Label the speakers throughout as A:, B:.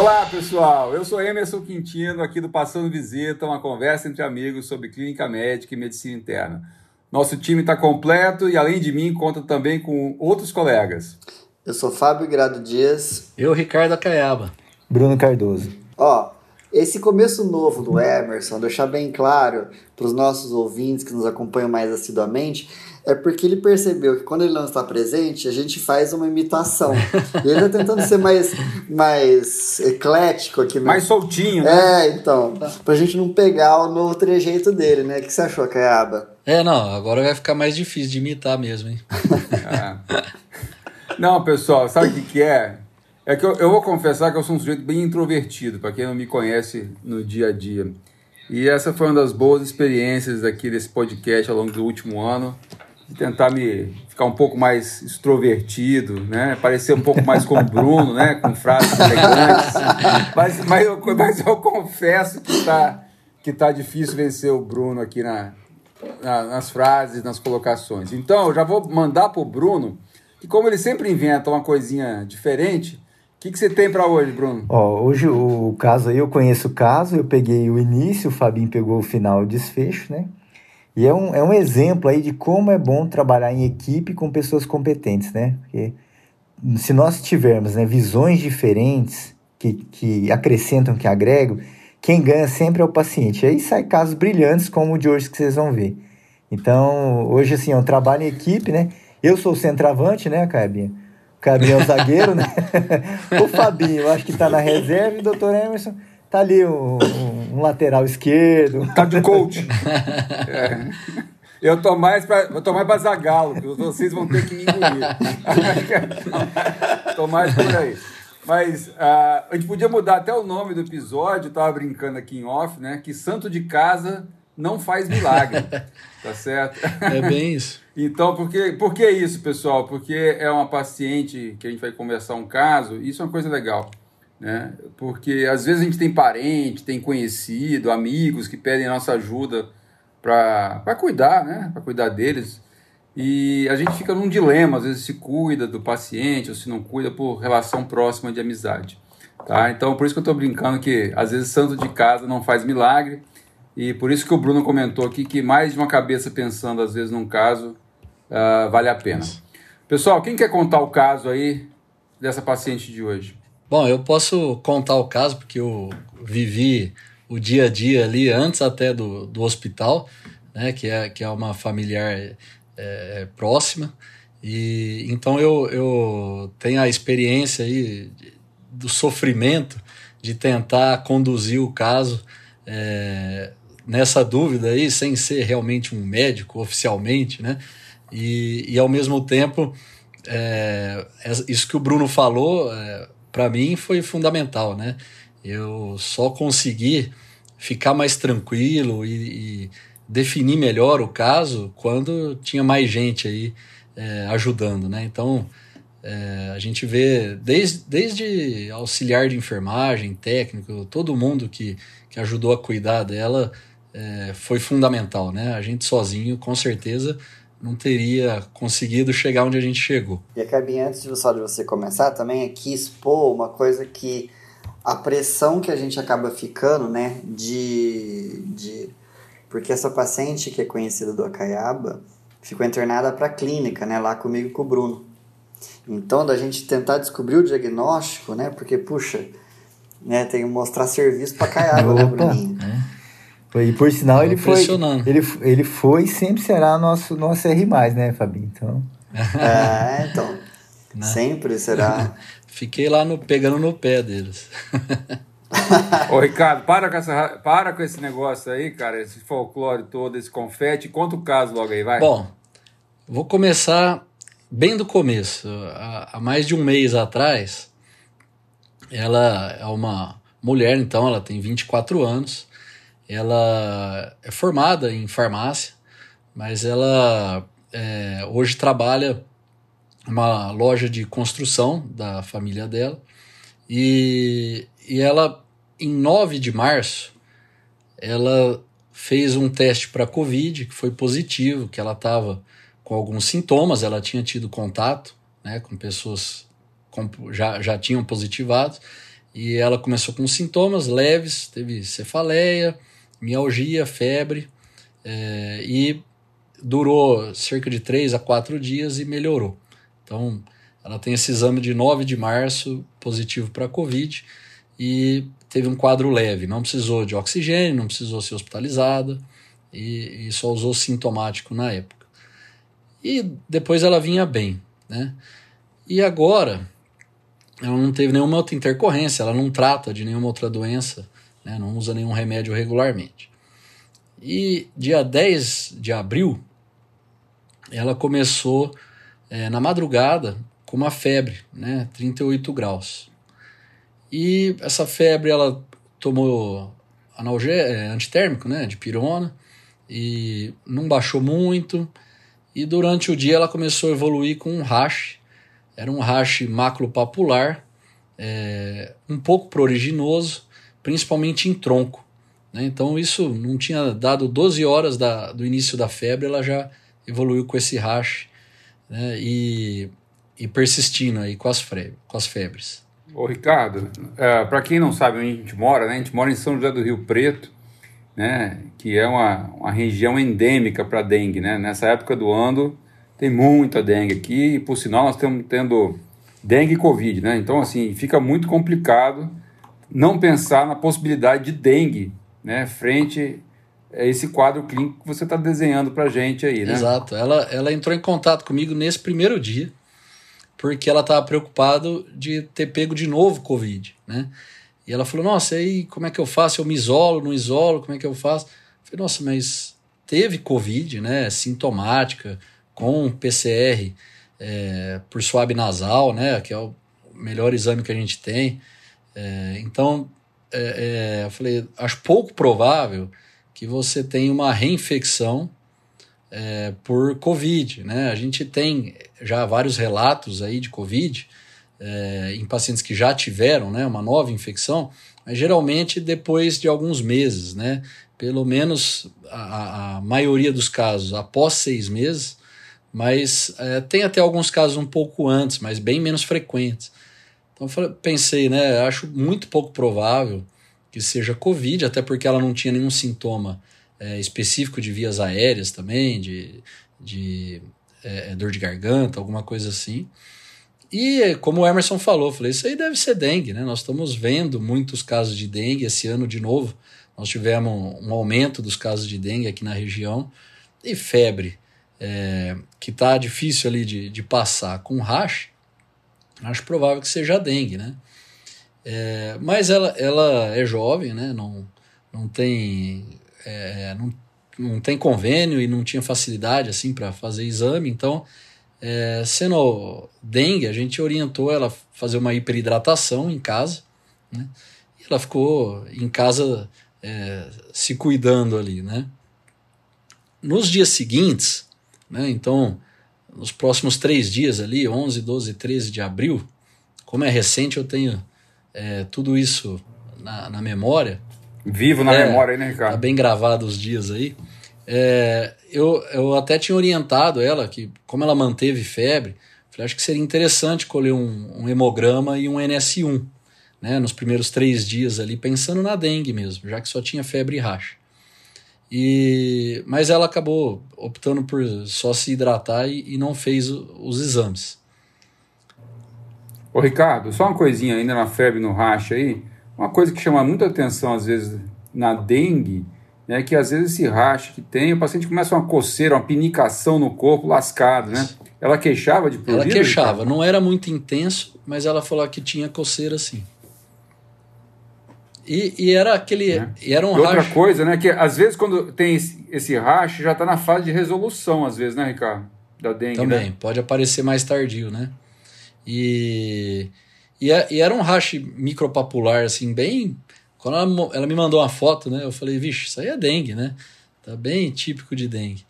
A: Olá, pessoal. Eu sou Emerson Quintino, aqui do Passando Visita, uma conversa entre amigos sobre clínica médica e medicina interna. Nosso time está completo e, além de mim, conta também com outros colegas.
B: Eu sou Fábio Grado Dias.
C: Eu, Ricardo Acaiaba.
D: Bruno Cardoso.
B: Ó, esse começo novo do Emerson, deixar bem claro para os nossos ouvintes que nos acompanham mais assiduamente, é porque ele percebeu que quando ele não está presente, a gente faz uma imitação. e ele está tentando ser mais, mais eclético aqui.
A: Mais soltinho, né?
B: É, então, para a gente não pegar o novo trejeito dele, né? O que você achou, Caiaba?
C: É, não, agora vai ficar mais difícil de imitar mesmo, hein?
A: é. Não, pessoal, sabe o que, que é? É que eu, eu, vou confessar que eu sou um sujeito bem introvertido, para quem não me conhece no dia a dia. E essa foi uma das boas experiências aqui desse podcast ao longo do último ano, de tentar me ficar um pouco mais extrovertido, né? Parecer um pouco mais como o Bruno, né? Com frases elegantes. Mas, mas, eu, mas eu confesso que está que tá difícil vencer o Bruno aqui na, na, nas frases, nas colocações. Então, eu já vou mandar para o Bruno que como ele sempre inventa uma coisinha diferente, o que, que você tem para hoje, Bruno?
D: Ó, hoje o caso aí, eu conheço o caso, eu peguei o início, o Fabinho pegou o final e o desfecho, né? E é um, é um exemplo aí de como é bom trabalhar em equipe com pessoas competentes, né? Porque se nós tivermos né, visões diferentes que, que acrescentam, que agregam, quem ganha sempre é o paciente. Aí sai casos brilhantes como o de hoje que vocês vão ver. Então, hoje assim, é um trabalho em equipe, né? Eu sou o centroavante, né, Cabinha? O Cabinha é o zagueiro, né? o Fabinho, acho que tá na reserva e o doutor Emerson tá ali, um, um, lateral esquerdo.
A: Tá de coach. é. Eu tô mais pra, eu tô mais pra Zagalo, vocês vão ter que me engolir. tô mais por aí. Mas uh, a gente podia mudar até o nome do episódio, tava brincando aqui em off, né? Que santo de casa não faz milagre. tá certo?
C: É bem isso.
A: Então, por que, por que isso, pessoal? Porque é uma paciente que a gente vai conversar um caso, isso é uma coisa legal. Né? Porque às vezes a gente tem parente, tem conhecido, amigos que pedem nossa ajuda para cuidar, né? Para cuidar deles. E a gente fica num dilema, às vezes se cuida do paciente ou se não cuida por relação próxima de amizade. Tá? Então, por isso que eu estou brincando que às vezes santo de casa não faz milagre. E por isso que o Bruno comentou aqui que mais de uma cabeça pensando às vezes num caso uh, vale a pena. Pessoal, quem quer contar o caso aí dessa paciente de hoje?
C: Bom, eu posso contar o caso porque eu vivi o dia a dia ali antes até do, do hospital, né, que é, que é uma familiar é, próxima. E então eu, eu tenho a experiência aí do sofrimento de tentar conduzir o caso é, nessa dúvida aí, sem ser realmente um médico oficialmente, né? E, e ao mesmo tempo, é, isso que o Bruno falou, é, para mim foi fundamental, né? Eu só consegui ficar mais tranquilo e, e, definir melhor o caso quando tinha mais gente aí é, ajudando, né? Então, é, a gente vê desde, desde auxiliar de enfermagem, técnico, todo mundo que, que ajudou a cuidar dela é, foi fundamental, né? A gente sozinho, com certeza, não teria conseguido chegar onde a gente chegou.
B: E acabei antes de, só de você começar, também aqui expor uma coisa que a pressão que a gente acaba ficando, né, de, de porque essa paciente que é conhecida do Acaiaba ficou internada para a clínica, né, lá comigo com o Bruno. Então, da gente tentar descobrir o diagnóstico, né, porque puxa, né, tem que mostrar serviço para Acaiaba, né, Bruninho?
D: E por sinal, ele foi, ele, ele foi e sempre será nosso, nosso R, né, Fabinho? Então.
B: É, então. Não. Né? Sempre será.
C: Fiquei lá no, pegando no pé deles.
A: Ô, Ricardo, para com, essa, para com esse negócio aí, cara, esse folclore todo, esse confete. Conta o caso logo aí, vai.
C: Bom, vou começar bem do começo. Há, há mais de um mês atrás, ela é uma mulher, então, ela tem 24 anos ela é formada em farmácia, mas ela é, hoje trabalha uma loja de construção da família dela. E, e ela, em 9 de março, ela fez um teste para Covid que foi positivo, que ela estava com alguns sintomas, ela tinha tido contato né, com pessoas que já, já tinham positivado. E ela começou com sintomas leves, teve cefaleia, mialgia, febre, é, e durou cerca de 3 a 4 dias e melhorou. Então, ela tem esse exame de 9 de março positivo para Covid e teve um quadro leve, não precisou de oxigênio, não precisou ser hospitalizada e, e só usou sintomático na época. E depois ela vinha bem, né? E agora ela não teve nenhuma outra intercorrência, ela não trata de nenhuma outra doença, né? não usa nenhum remédio regularmente. E dia 10 de abril, ela começou é, na madrugada com uma febre, né? 38 graus. E essa febre ela tomou analgé é, antitérmico, né? De pirona, e não baixou muito. E durante o dia ela começou a evoluir com um rash era um rash maculopapular, é, um pouco pruriginoso, principalmente em tronco. Né? Então isso não tinha dado 12 horas da, do início da febre, ela já evoluiu com esse rash né? e, e persistindo aí com as, com as febres.
A: Ô Ricardo, é, para quem não sabe onde a gente mora, né? a gente mora em São José do Rio Preto, né? que é uma, uma região endêmica para dengue. Né? Nessa época do ano, tem muita dengue aqui, e por sinal nós estamos tendo dengue e covid, né? Então, assim, fica muito complicado não pensar na possibilidade de dengue, né? Frente a esse quadro clínico que você está desenhando para gente aí, né?
C: Exato. Ela, ela entrou em contato comigo nesse primeiro dia, porque ela estava preocupada de ter pego de novo covid, né? E ela falou, nossa, aí como é que eu faço? Eu me isolo, não isolo, como é que eu faço? Eu falei, nossa, mas teve covid, né? Sintomática, com PCR é, por suave nasal, né, que é o melhor exame que a gente tem. É, então, é, é, eu falei, acho pouco provável que você tenha uma reinfecção é, por Covid, né? A gente tem já vários relatos aí de Covid é, em pacientes que já tiveram, né, uma nova infecção, mas geralmente depois de alguns meses, né? Pelo menos a, a maioria dos casos após seis meses, mas é, tem até alguns casos um pouco antes, mas bem menos frequentes. Então eu pensei, né, acho muito pouco provável que seja Covid, até porque ela não tinha nenhum sintoma é, específico de vias aéreas também, de, de é, dor de garganta, alguma coisa assim. E como o Emerson falou, falei, isso aí deve ser dengue, né? Nós estamos vendo muitos casos de dengue esse ano de novo. Nós tivemos um aumento dos casos de dengue aqui na região e febre é, que está difícil ali de, de passar com rash, acho provável que seja a dengue, né? É, mas ela, ela é jovem, né? Não, não tem é, não, não tem convênio e não tinha facilidade assim para fazer exame, então é, sendo dengue, a gente orientou ela fazer uma hiperidratação em casa, né? E ela ficou em casa é, se cuidando ali, né? Nos dias seguintes, né? Então, nos próximos três dias ali, 11, 12, 13 de abril, como é recente, eu tenho é, tudo isso na, na memória.
A: Vivo na é, memória né, Ricardo?
C: Tá bem gravado os dias aí. É, eu, eu até tinha orientado ela que, como ela manteve febre, falei, acho que seria interessante colher um, um hemograma e um NS1, né, nos primeiros três dias ali, pensando na dengue mesmo, já que só tinha febre e racha. E, mas ela acabou optando por só se hidratar e, e não fez o, os exames.
A: Ô Ricardo, só uma coisinha ainda na febre no racha aí. Uma coisa que chama muita atenção às vezes na dengue é que às vezes esse racha que tem, o paciente começa uma coceira, uma pinicação no corpo lascado, né? Ela queixava de
C: prurido? Ela queixava, não era muito intenso, mas ela falou que tinha coceira sim. E, e era aquele. É. E era um
A: e outra coisa, né? Que às vezes quando tem esse, racha, já está na fase de resolução, às vezes, né, Ricardo? Da dengue.
C: Também,
A: né?
C: pode aparecer mais tardio, né? E, e, é, e, era um racha micropapular, assim, bem. Quando ela, ela me mandou uma foto, né? Eu falei, vixe, isso aí é dengue, né? Tá bem típico de dengue.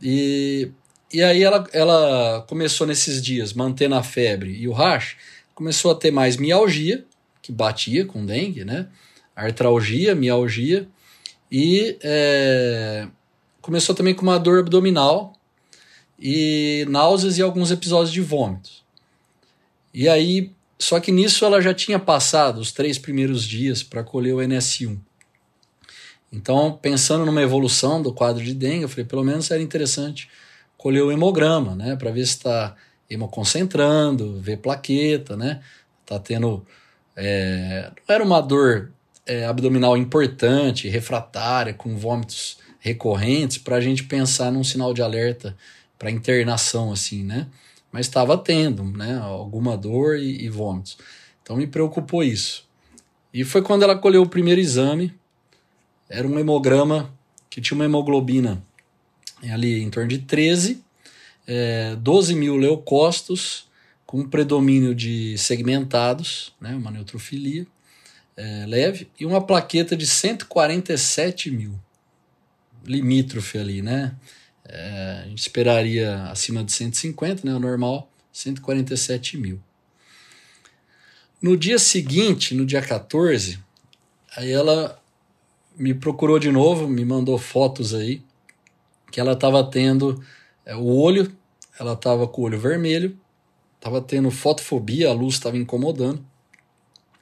C: E, e aí ela, ela começou nesses dias, mantendo a febre e o racha, começou a ter mais mialgia, que batia com dengue, né? Artralgia, mialgia e é, começou também com uma dor abdominal e náuseas e alguns episódios de vômitos. E aí só que nisso ela já tinha passado os três primeiros dias para colher o NS1. Então, pensando numa evolução do quadro de dengue, eu falei, pelo menos era interessante colher o hemograma, né, para ver se está hemoconcentrando, ver plaqueta, né, tá tendo, é, não era uma dor é, abdominal importante, refratária, com vômitos recorrentes, para a gente pensar num sinal de alerta para internação, assim, né, mas estava tendo, né, alguma dor e, e vômitos. Então me preocupou isso. E foi quando ela colheu o primeiro exame, era um hemograma que tinha uma hemoglobina ali em torno de 13, é, 12 mil leucócitos, com predomínio de segmentados, né, uma neutrofilia é, leve, e uma plaqueta de 147 mil, limítrofe ali, né? É, a gente esperaria acima de 150, né? O normal, 147 mil. No dia seguinte, no dia 14, aí ela me procurou de novo, me mandou fotos aí, que ela estava tendo é, o olho, ela estava com o olho vermelho, estava tendo fotofobia, a luz estava incomodando,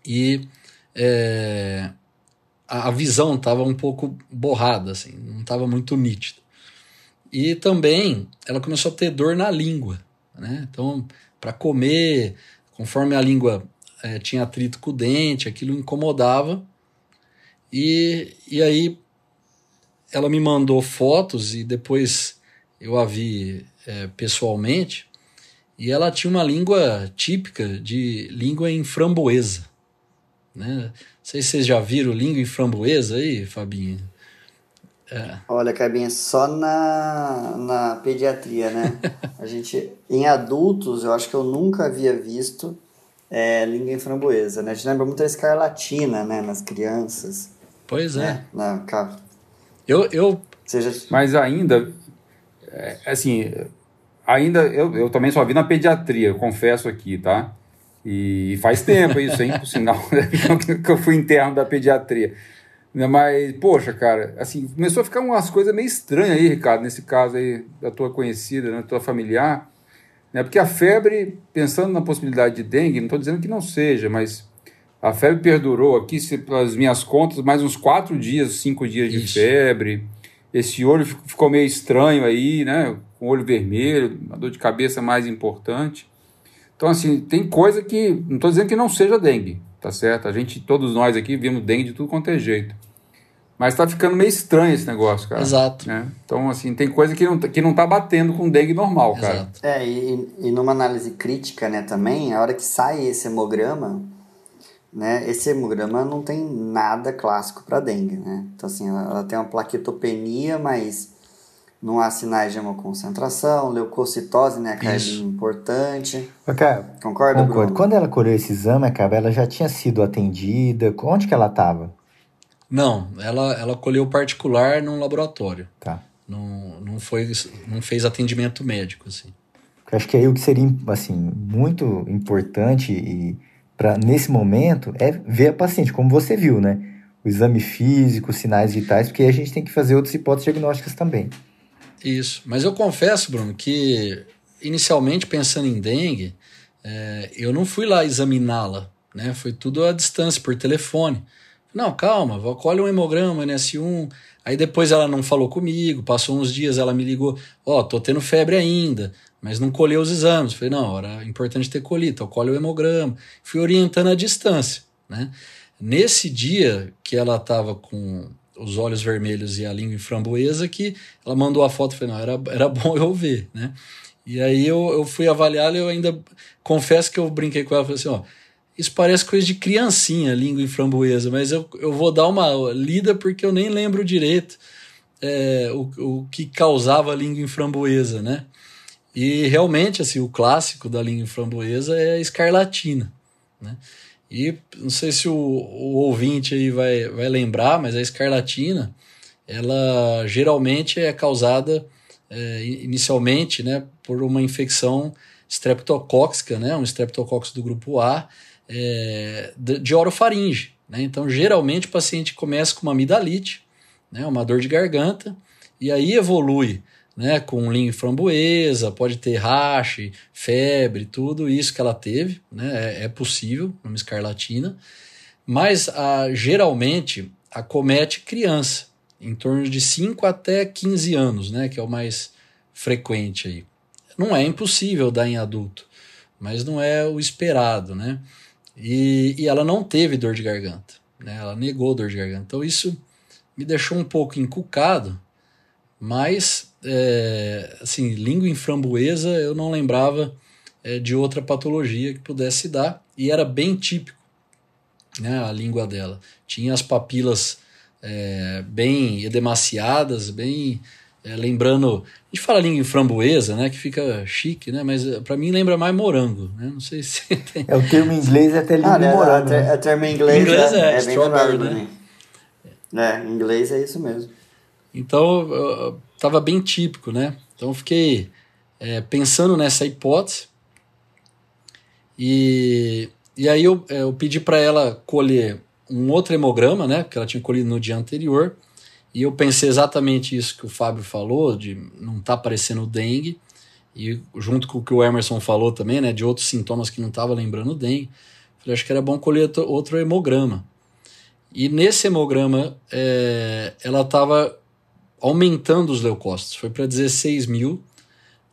C: e é, a, a visão estava um pouco borrada, assim, não estava muito nítida. E também ela começou a ter dor na língua, né? Então, para comer, conforme a língua é, tinha atrito com o dente, aquilo incomodava e, e aí ela me mandou fotos e depois eu a vi é, pessoalmente. E ela tinha uma língua típica de língua em framboesa. Né? Não sei se vocês já viram língua em framboesa aí, Fabinho.
B: É. Olha, Cabinha, só na, na pediatria, né? a gente, em adultos, eu acho que eu nunca havia visto é, língua em framboesa, né? A gente lembra muito da escarlatina, né? Nas crianças.
C: Pois é.
B: Né? Na,
C: eu, eu...
A: Seja... Mas ainda, é, assim, ainda eu, eu também só vi na pediatria, confesso aqui, tá? E faz tempo isso, hein? Por sinal, que eu fui interno da pediatria. Né, mas, poxa, cara, assim, começou a ficar umas coisas meio estranhas aí, Ricardo, nesse caso aí da tua conhecida, né, da tua familiar. Né? Porque a febre, pensando na possibilidade de dengue, não estou dizendo que não seja, mas a febre perdurou aqui, se, pelas minhas contas, mais uns quatro dias, cinco dias de Ixi. febre. Esse olho ficou meio estranho aí, né? Com olho vermelho, uma dor de cabeça mais importante. Então, assim, tem coisa que. Não estou dizendo que não seja dengue, tá certo? A gente, todos nós aqui, vimos dengue de tudo quanto é jeito. Mas tá ficando meio estranho esse negócio, cara.
C: Exato.
A: Né? Então, assim, tem coisa que não, que não tá batendo com dengue normal, Exato. cara.
B: É, e, e numa análise crítica, né, também, a hora que sai esse hemograma, né? Esse hemograma não tem nada clássico para dengue, né? Então, assim, ela, ela, tem uma plaquetopenia, mas não há sinais de hemoconcentração, leucocitose, né? Que é importante.
D: Okay.
B: Concorda, Concordo.
D: Bruno? Quando ela colheu esse exame, a ela já tinha sido atendida? Onde que ela estava?
C: Não, ela, ela colheu particular num laboratório.
D: Tá.
C: Não, não, foi, não fez atendimento médico, assim.
D: Eu acho que aí o que seria, assim, muito importante e para nesse momento é ver a paciente, como você viu, né? O exame físico, sinais vitais, porque a gente tem que fazer outras hipóteses diagnósticas também.
C: Isso. Mas eu confesso, Bruno, que inicialmente pensando em dengue, é, eu não fui lá examiná-la, né? Foi tudo à distância, por telefone. Não, calma, colhe um hemograma, NS1. Aí depois ela não falou comigo, passou uns dias, ela me ligou, ó, oh, tô tendo febre ainda mas não colheu os exames. Falei, não, era importante ter colhido, então colhe o hemograma. Fui orientando a distância, né? Nesse dia que ela estava com os olhos vermelhos e a língua framboesa, que ela mandou a foto, falei, não, era, era bom eu ver, né? E aí eu, eu fui avaliar e eu ainda confesso que eu brinquei com ela, falei assim, ó, isso parece coisa de criancinha, língua framboesa, mas eu, eu vou dar uma lida porque eu nem lembro direito é, o, o que causava a língua framboesa, né? E realmente, assim, o clássico da língua framboesa é a escarlatina, né? E não sei se o, o ouvinte aí vai, vai lembrar, mas a escarlatina, ela geralmente é causada é, inicialmente, né, por uma infecção streptocóxica, né, um streptococcus do grupo A, é, de, de orofaringe, né? Então, geralmente o paciente começa com uma amidalite, né, uma dor de garganta, e aí evolui né, com linho framboesa, pode ter rache, febre, tudo isso que ela teve, né, é, é possível numa escarlatina, mas a, geralmente acomete criança, em torno de 5 até 15 anos, né, que é o mais frequente aí. Não é impossível dar em adulto, mas não é o esperado, né? E, e ela não teve dor de garganta, né? Ela negou dor de garganta. Então isso me deixou um pouco encucado, mas é, assim, língua em framboesa eu não lembrava é, de outra patologia que pudesse dar e era bem típico, né? A língua dela tinha as papilas é, bem edemaciadas, bem é, lembrando. A gente fala língua em framboesa, né? Que fica chique, né? Mas para mim lembra mais morango, né? Não sei se tem.
D: É o termo em inglês é até língua ah, né, morango.
B: É,
D: né?
B: é termo em inglês,
C: inglês é,
B: é,
C: é strawberry, né?
B: É, em inglês é isso mesmo.
C: Então, estava bem típico, né? Então, fiquei é, pensando nessa hipótese. E, e aí eu, eu pedi para ela colher um outro hemograma, né? Que ela tinha colhido no dia anterior. E eu pensei exatamente isso que o Fábio falou, de não tá aparecendo dengue. E junto com o que o Emerson falou também, né? De outros sintomas que não estava lembrando dengue. Falei, acho que era bom colher outro hemograma. E nesse hemograma, é, ela estava aumentando os leucócitos. Foi para 16 mil,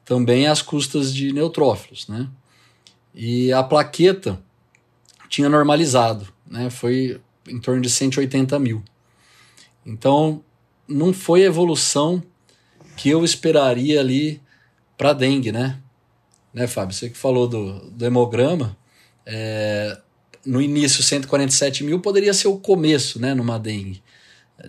C: também às custas de neutrófilos, né? E a plaqueta tinha normalizado, né? Foi em torno de 180 mil. Então, não foi a evolução que eu esperaria ali para dengue, né? Né, Fábio? Você que falou do, do hemograma, é, no início 147 mil poderia ser o começo, né, numa dengue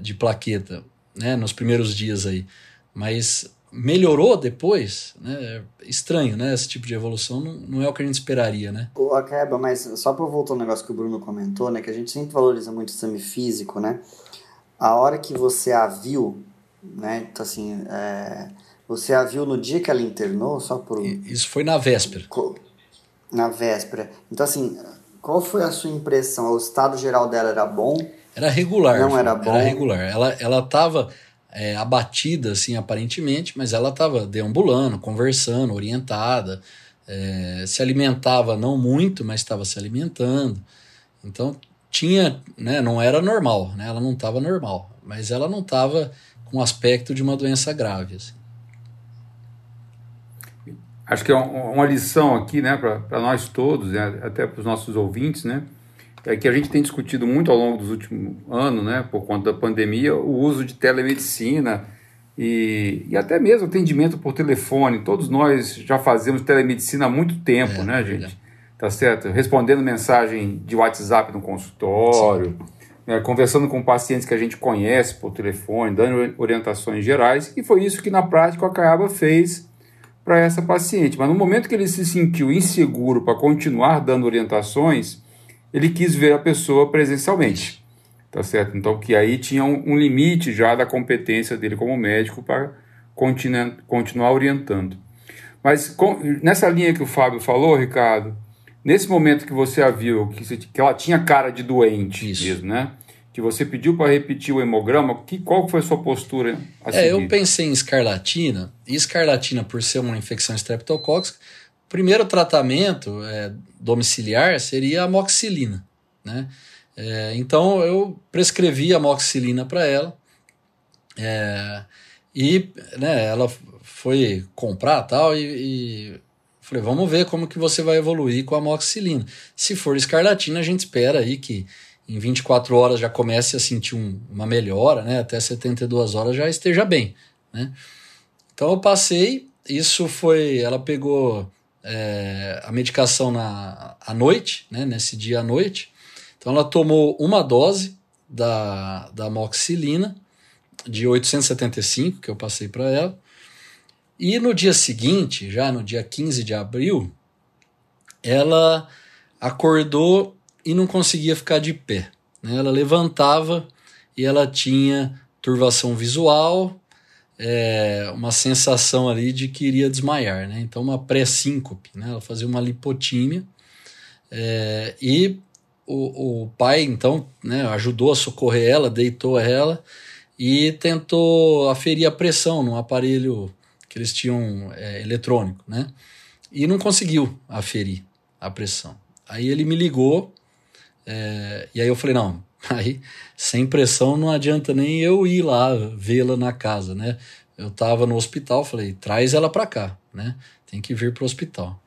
C: de plaqueta, né, nos primeiros dias aí, mas melhorou depois, né, é estranho, né, esse tipo de evolução não, não é o que a gente esperaria, né.
B: O Acaba, mas só para voltar ao negócio que o Bruno comentou, né, que a gente sempre valoriza muito o exame físico, né, a hora que você a viu, né, então assim, é, você a viu no dia que ela internou, só por...
C: Isso foi na véspera.
B: Na véspera. Então assim, qual foi a sua impressão? O estado geral dela era bom?
C: Era regular.
B: Não era bom?
C: Era regular. Ela, ela tava é, abatida, assim, aparentemente, mas ela estava deambulando, conversando, orientada, é, se alimentava não muito, mas estava se alimentando. Então tinha, né, não era normal, né, ela não estava normal, mas ela não estava com aspecto de uma doença grave. Assim
A: acho que é uma lição aqui, né, para nós todos, né, até para os nossos ouvintes, né, é que a gente tem discutido muito ao longo dos últimos anos, né, por conta da pandemia, o uso de telemedicina e, e até mesmo atendimento por telefone. Todos nós já fazemos telemedicina há muito tempo, é, né, gente? Tá certo? Respondendo mensagem de WhatsApp no consultório, né, conversando com pacientes que a gente conhece por telefone, dando orientações gerais, e foi isso que na prática o Acaiaba fez para essa paciente. Mas no momento que ele se sentiu inseguro para continuar dando orientações, ele quis ver a pessoa presencialmente. Tá certo? Então, que aí tinha um, um limite já da competência dele como médico para continuar, continuar orientando. Mas com, nessa linha que o Fábio falou, Ricardo, nesse momento que você a viu, que, que ela tinha cara de doente Isso. mesmo, né? que você pediu para repetir o hemograma, que, qual foi a sua postura?
C: A é, eu pensei em escarlatina, e escarlatina, por ser uma infecção estreptocóxica, o primeiro tratamento é, domiciliar seria a amoxicilina. Né? É, então eu prescrevi a amoxicilina para ela, é, e né, ela foi comprar tal, e, e falei, vamos ver como que você vai evoluir com a amoxicilina. Se for escarlatina, a gente espera aí que em 24 horas já comece a sentir um, uma melhora, né? Até 72 horas já esteja bem, né? Então eu passei, isso foi, ela pegou é, a medicação na, à noite, né? Nesse dia à noite. Então ela tomou uma dose da, da amoxicilina de 875 que eu passei para ela. E no dia seguinte, já no dia 15 de abril, ela acordou e não conseguia ficar de pé. Né? Ela levantava e ela tinha turvação visual, é, uma sensação ali de que iria desmaiar, né? Então uma pré-síncope, né? Ela fazia uma lipotímia é, e o, o pai então né, ajudou a socorrer ela, deitou ela e tentou aferir a pressão num aparelho que eles tinham é, eletrônico, né? E não conseguiu aferir a pressão. Aí ele me ligou, é, e aí eu falei, não, aí sem pressão não adianta nem eu ir lá vê-la na casa, né? Eu tava no hospital, falei, traz ela para cá, né? Tem que vir pro hospital.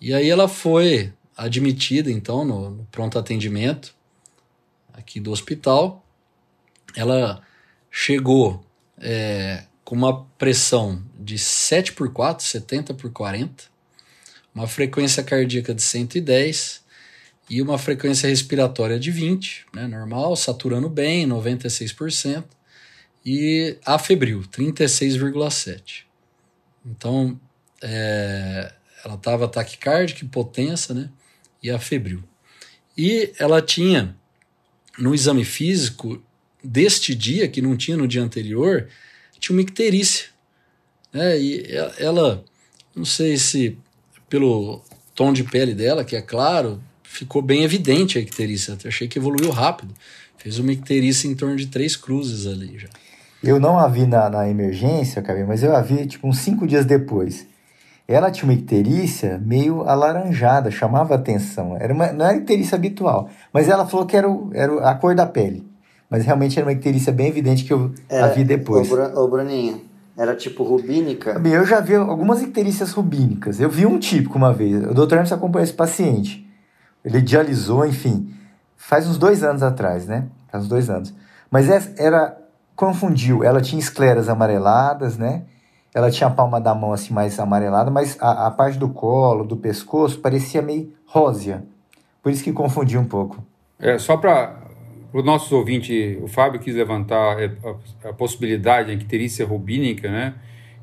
C: E aí ela foi admitida, então, no, no pronto atendimento aqui do hospital. Ela chegou é, com uma pressão de 7 por 4, 70 por 40, uma frequência cardíaca de 110 e uma frequência respiratória de 20, né, normal, saturando bem, 96%, e afebril, 36,7. Então, é, ela estava taquicárdica, hipotensa, né, e afebril. E ela tinha, no exame físico deste dia, que não tinha no dia anterior, tinha uma icterícia. Né, e ela, não sei se pelo tom de pele dela, que é claro, ficou bem evidente a icterícia. Eu achei que evoluiu rápido. Fez uma icterícia em torno de três cruzes ali já.
D: Eu não a vi na, na emergência, Cabinho, mas eu a vi tipo uns cinco dias depois. Ela tinha uma icterícia meio alaranjada, chamava atenção. Era uma, não era icterícia habitual, mas ela falou que era, o, era a cor da pele. Mas realmente era uma icterícia bem evidente que eu a vi depois.
B: Ô, Bruninho, era tipo rubínica?
D: Bem, eu já vi algumas icterícias rubínicas. Eu vi um típico uma vez. O Dr. Hermes acompanhou esse paciente. Ele dialisou, enfim, faz uns dois anos atrás, né? Faz uns dois anos. Mas era, confundiu. Ela tinha escleras amareladas, né? Ela tinha a palma da mão assim mais amarelada, mas a, a parte do colo, do pescoço, parecia meio rósea. Por isso que confundiu um pouco.
A: É, só para o nosso ouvinte, o Fábio quis levantar é, a, possibilidade da icterícia rubínica, né?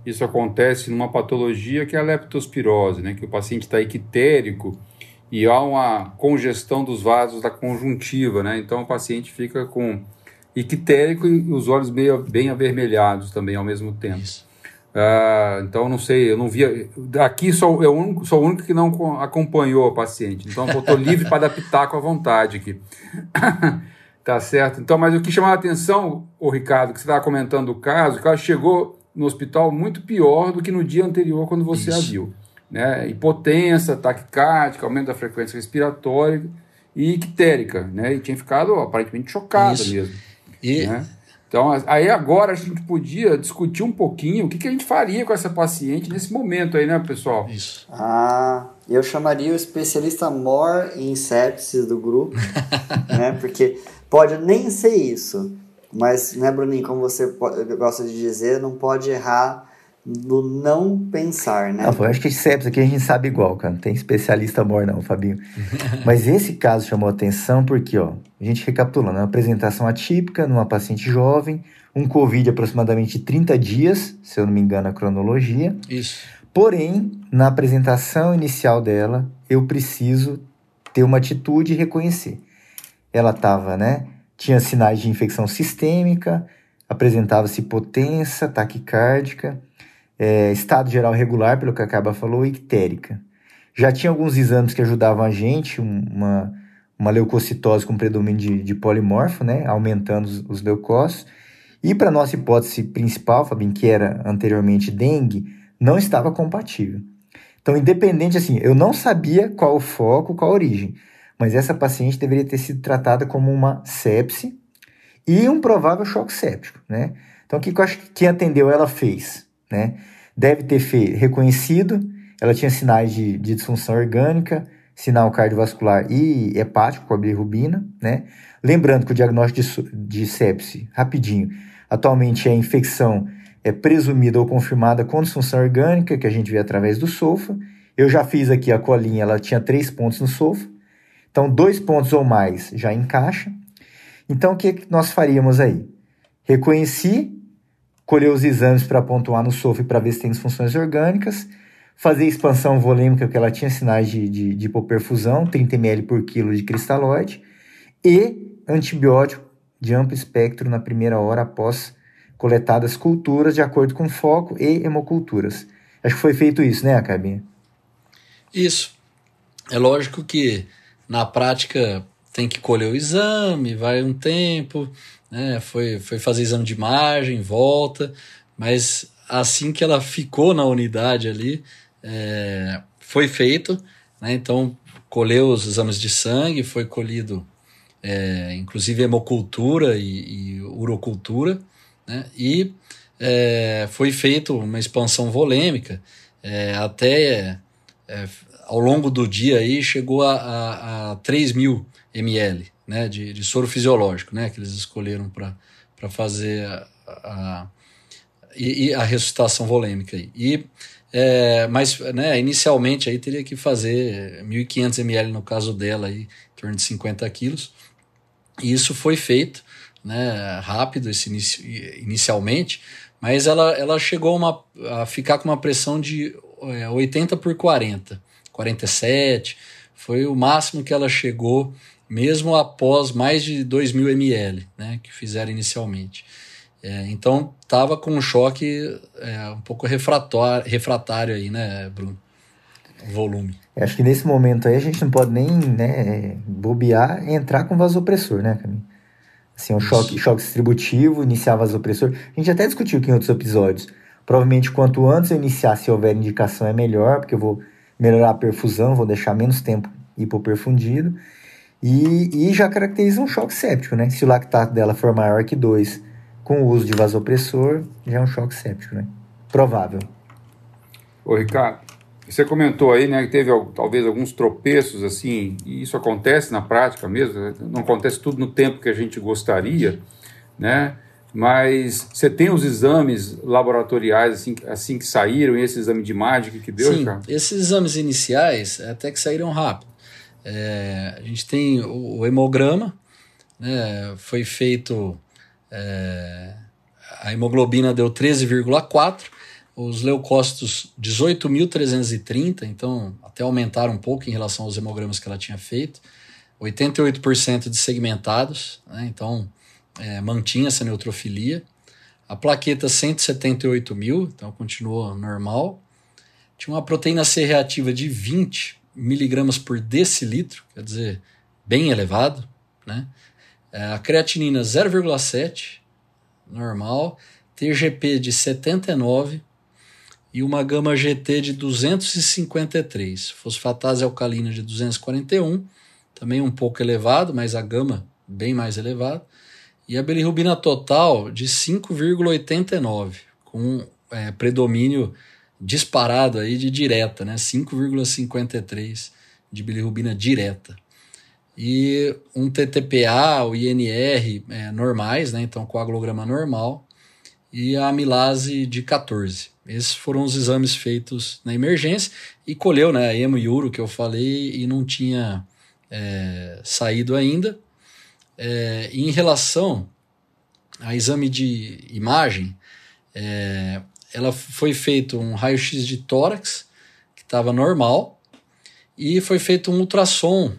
A: Isso acontece numa patologia que é a leptospirose, né? Que o paciente está ictérico e há uma congestão dos vasos da conjuntiva, né? Então o paciente fica com ictérico e os olhos bem, bem avermelhados também ao mesmo tempo. Uh, então não sei, eu não via. Aqui sou eu único, sou o único que não acompanhou o paciente. Então eu estou livre para adaptar com a vontade aqui. tá certo? Então, mas o que chamava a atenção, o Ricardo, que você estava comentando o caso, que ela chegou no hospital muito pior do que no dia anterior quando você Isso. a viu né? hipotensa, taquicárdica, aumento da frequência respiratória e ictérica, né? E tinha ficado aparentemente chocada Isso. mesmo. E... Né? Então, aí agora a gente podia discutir um pouquinho o que, que a gente faria com essa paciente nesse momento aí, né, pessoal?
B: Isso. Ah, eu chamaria o especialista mor em sepsis do grupo, né? Porque pode nem ser isso, mas, né, Bruninho, como você gosta de dizer, não pode errar do não pensar, né?
D: Não, eu acho que sepsis aqui a gente sabe igual, cara. Não tem especialista amor não, Fabinho. Mas esse caso chamou atenção porque, ó, a gente recapitulando, uma apresentação atípica numa paciente jovem, um Covid aproximadamente 30 dias, se eu não me engano a cronologia.
C: Isso.
D: Porém, na apresentação inicial dela, eu preciso ter uma atitude e reconhecer. Ela estava, né? Tinha sinais de infecção sistêmica, apresentava-se potência, taquicárdica, é, estado geral regular, pelo que acaba falou, e ictérica. Já tinha alguns exames que ajudavam a gente, uma, uma leucocitose com predomínio de, de polimorfo, né, aumentando os, os leucócitos. E para nossa hipótese principal, Fabinho, que era anteriormente dengue, não estava compatível. Então, independente assim, eu não sabia qual o foco, qual a origem, mas essa paciente deveria ter sido tratada como uma sepse e um provável choque séptico, né? Então, o que eu acho que quem atendeu ela fez? Né? Deve ter reconhecido, ela tinha sinais de, de disfunção orgânica, sinal cardiovascular e hepático com a bilirrubina, né? Lembrando que o diagnóstico de, de sepse, rapidinho, atualmente é infecção é presumida ou confirmada com disfunção orgânica, que a gente vê através do SOFA. Eu já fiz aqui a colinha, ela tinha três pontos no SOFA. Então, dois pontos ou mais já encaixa. Então, o que nós faríamos aí? Reconheci colher os exames para pontuar no SOF para ver se tem disfunções orgânicas, fazer expansão volêmica, porque ela tinha sinais de, de, de hipoperfusão, 30 ml por quilo de cristalóide, e antibiótico de amplo espectro na primeira hora após coletadas culturas de acordo com foco e hemoculturas. Acho que foi feito isso, né, Acabinha?
C: Isso. É lógico que na prática tem que colher o exame, vai um tempo, né? Foi, foi fazer exame de imagem, volta, mas assim que ela ficou na unidade ali, é, foi feito, né? Então, colheu os exames de sangue, foi colhido é, inclusive hemocultura e, e urocultura, né? E é, foi feito uma expansão volêmica é, até é, ao longo do dia aí chegou a, a, a 3 mil ml né, de, de soro fisiológico né, que eles escolheram para fazer a, a, e, a ressuscitação volêmica. Aí. E, é, mas né, inicialmente aí teria que fazer 1.500 ml no caso dela, aí, em torno de 50 quilos. E isso foi feito né, rápido esse inicio, inicialmente, mas ela, ela chegou uma, a ficar com uma pressão de é, 80 por 40, 47, foi o máximo que ela chegou, mesmo após mais de 2 mil ml, né, que fizeram inicialmente. É, então estava com um choque é, um pouco refratário, refratário aí, né, Bruno? O volume.
D: Acho que nesse momento aí a gente não pode nem né, bobear entrar com vasopressor, né, Camille? Assim, um choque, choque distributivo, iniciar vasopressor. A gente até discutiu aqui em outros episódios. Provavelmente quanto antes eu iniciar, se houver indicação, é melhor, porque eu vou melhorar a perfusão, vou deixar menos tempo hipoperfundido. E, e já caracteriza um choque séptico, né? Se o lactato dela for maior que 2 com o uso de vasopressor, já é um choque séptico, né? Provável.
A: Ô, Ricardo, você comentou aí, né, que teve talvez alguns tropeços assim, e isso acontece na prática mesmo, né? não acontece tudo no tempo que a gente gostaria, né? Mas você tem os exames laboratoriais assim, assim que saíram, e esse exame de imagem que deu,
C: Sim, cara? esses exames iniciais até que saíram rápido. É, a gente tem o, o hemograma, né, foi feito, é, a hemoglobina deu 13,4, os leucócitos 18.330, então até aumentaram um pouco em relação aos hemogramas que ela tinha feito. 88% de segmentados, né? então é, mantinha essa neutrofilia. A plaqueta 178 mil, então continuou normal. Tinha uma proteína C reativa de 20 miligramas por decilitro, quer dizer, bem elevado. Né? É, a creatinina 0,7, normal. TGP de 79, e uma gama GT de 253. Fosfatase alcalina de 241, também um pouco elevado, mas a gama bem mais elevada. E a bilirrubina total de 5,89, com é, predomínio disparado aí de direta, né? 5,53 de bilirrubina direta. E um TTPA, o INR é, normais, né? Então coagulograma normal. E a amilase de 14. Esses foram os exames feitos na emergência e colheu né, a emo e uro que eu falei e não tinha é, saído ainda. É, em relação a exame de imagem, é, ela foi feito um raio-x de tórax, que estava normal, e foi feito um ultrassom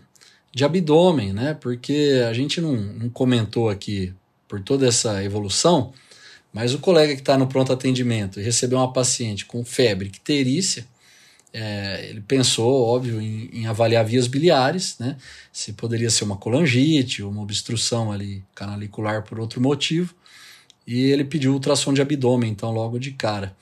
C: de abdômen, né? Porque a gente não, não comentou aqui por toda essa evolução, mas o colega que está no pronto atendimento e recebeu uma paciente com febre icterícia, é, ele pensou, óbvio, em, em, avaliar vias biliares, né? Se poderia ser uma colangite, uma obstrução ali canalicular por outro motivo. E ele pediu ultrassom de abdômen, então, logo de cara.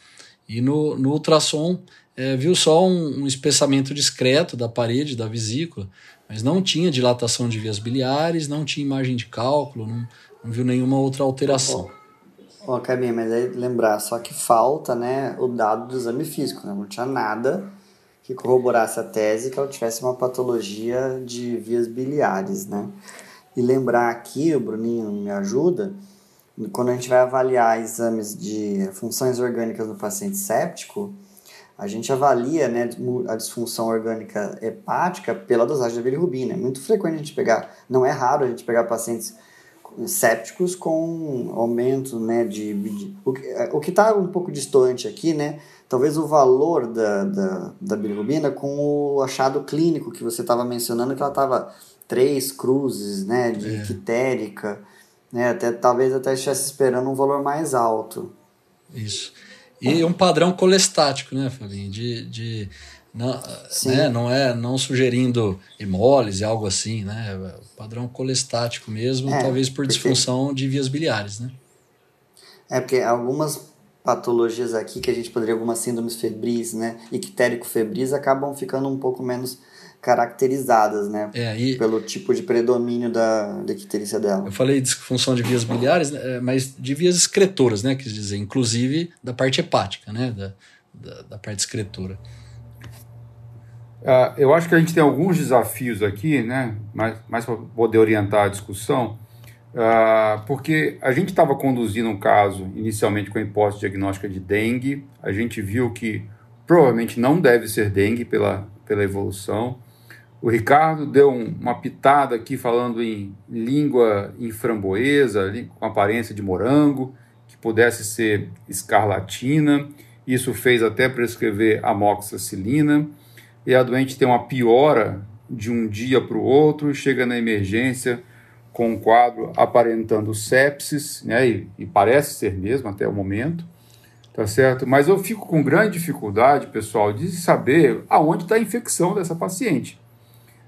C: E no, no ultrassom, é, viu só um, um espessamento discreto da parede da vesícula, mas não tinha dilatação de vias biliares, não tinha imagem de cálculo, não, não viu nenhuma outra alteração.
B: Ó, oh, Cabinha, mas aí lembrar, só que falta, né, o dado do exame físico, né? Não tinha nada que corroborasse a tese que ela tivesse uma patologia de vias biliares, né? E lembrar aqui, o Bruninho me ajuda, quando a gente vai avaliar exames de funções orgânicas no paciente séptico, a gente avalia né, a disfunção orgânica hepática pela dosagem da bilirrubina. É muito frequente a gente pegar, não é raro a gente pegar pacientes sépticos com aumento né, de, de o que está um pouco distante aqui, né? Talvez o valor da, da, da bilirrubina com o achado clínico que você estava mencionando, que ela estava três cruzes né, de é. quitérica, né, até, talvez até estivesse esperando um valor mais alto.
C: Isso. E um padrão colestático, né, Fabinho? De, de não, né, não é não sugerindo hemólise, algo assim, né? Padrão colestático mesmo, é, talvez por disfunção de vias biliares, né?
B: É porque algumas patologias aqui que a gente poderia, algumas síndromes febris, né, ictérico-febris, acabam ficando um pouco menos caracterizadas, né?
C: É, e...
B: Pelo tipo de predomínio da, icterícia dela.
C: Eu falei de disfunção de vias biliares, né, mas de vias excretoras, né? Quer dizer, inclusive da parte hepática, né? Da, da, da parte excretora.
A: Uh, eu acho que a gente tem alguns desafios aqui, né? Mais, mais para poder orientar a discussão. Uh, porque a gente estava conduzindo um caso inicialmente com a hipótese diagnóstica de dengue, a gente viu que provavelmente não deve ser dengue pela, pela evolução. O Ricardo deu um, uma pitada aqui falando em língua em framboesa, com aparência de morango, que pudesse ser escarlatina. Isso fez até prescrever amoxicilina. E a doente tem uma piora de um dia para o outro, chega na emergência com um quadro aparentando sepsis, né, e, e, parece ser mesmo até o momento, tá certo? Mas eu fico com grande dificuldade, pessoal, de saber aonde está a infecção dessa paciente,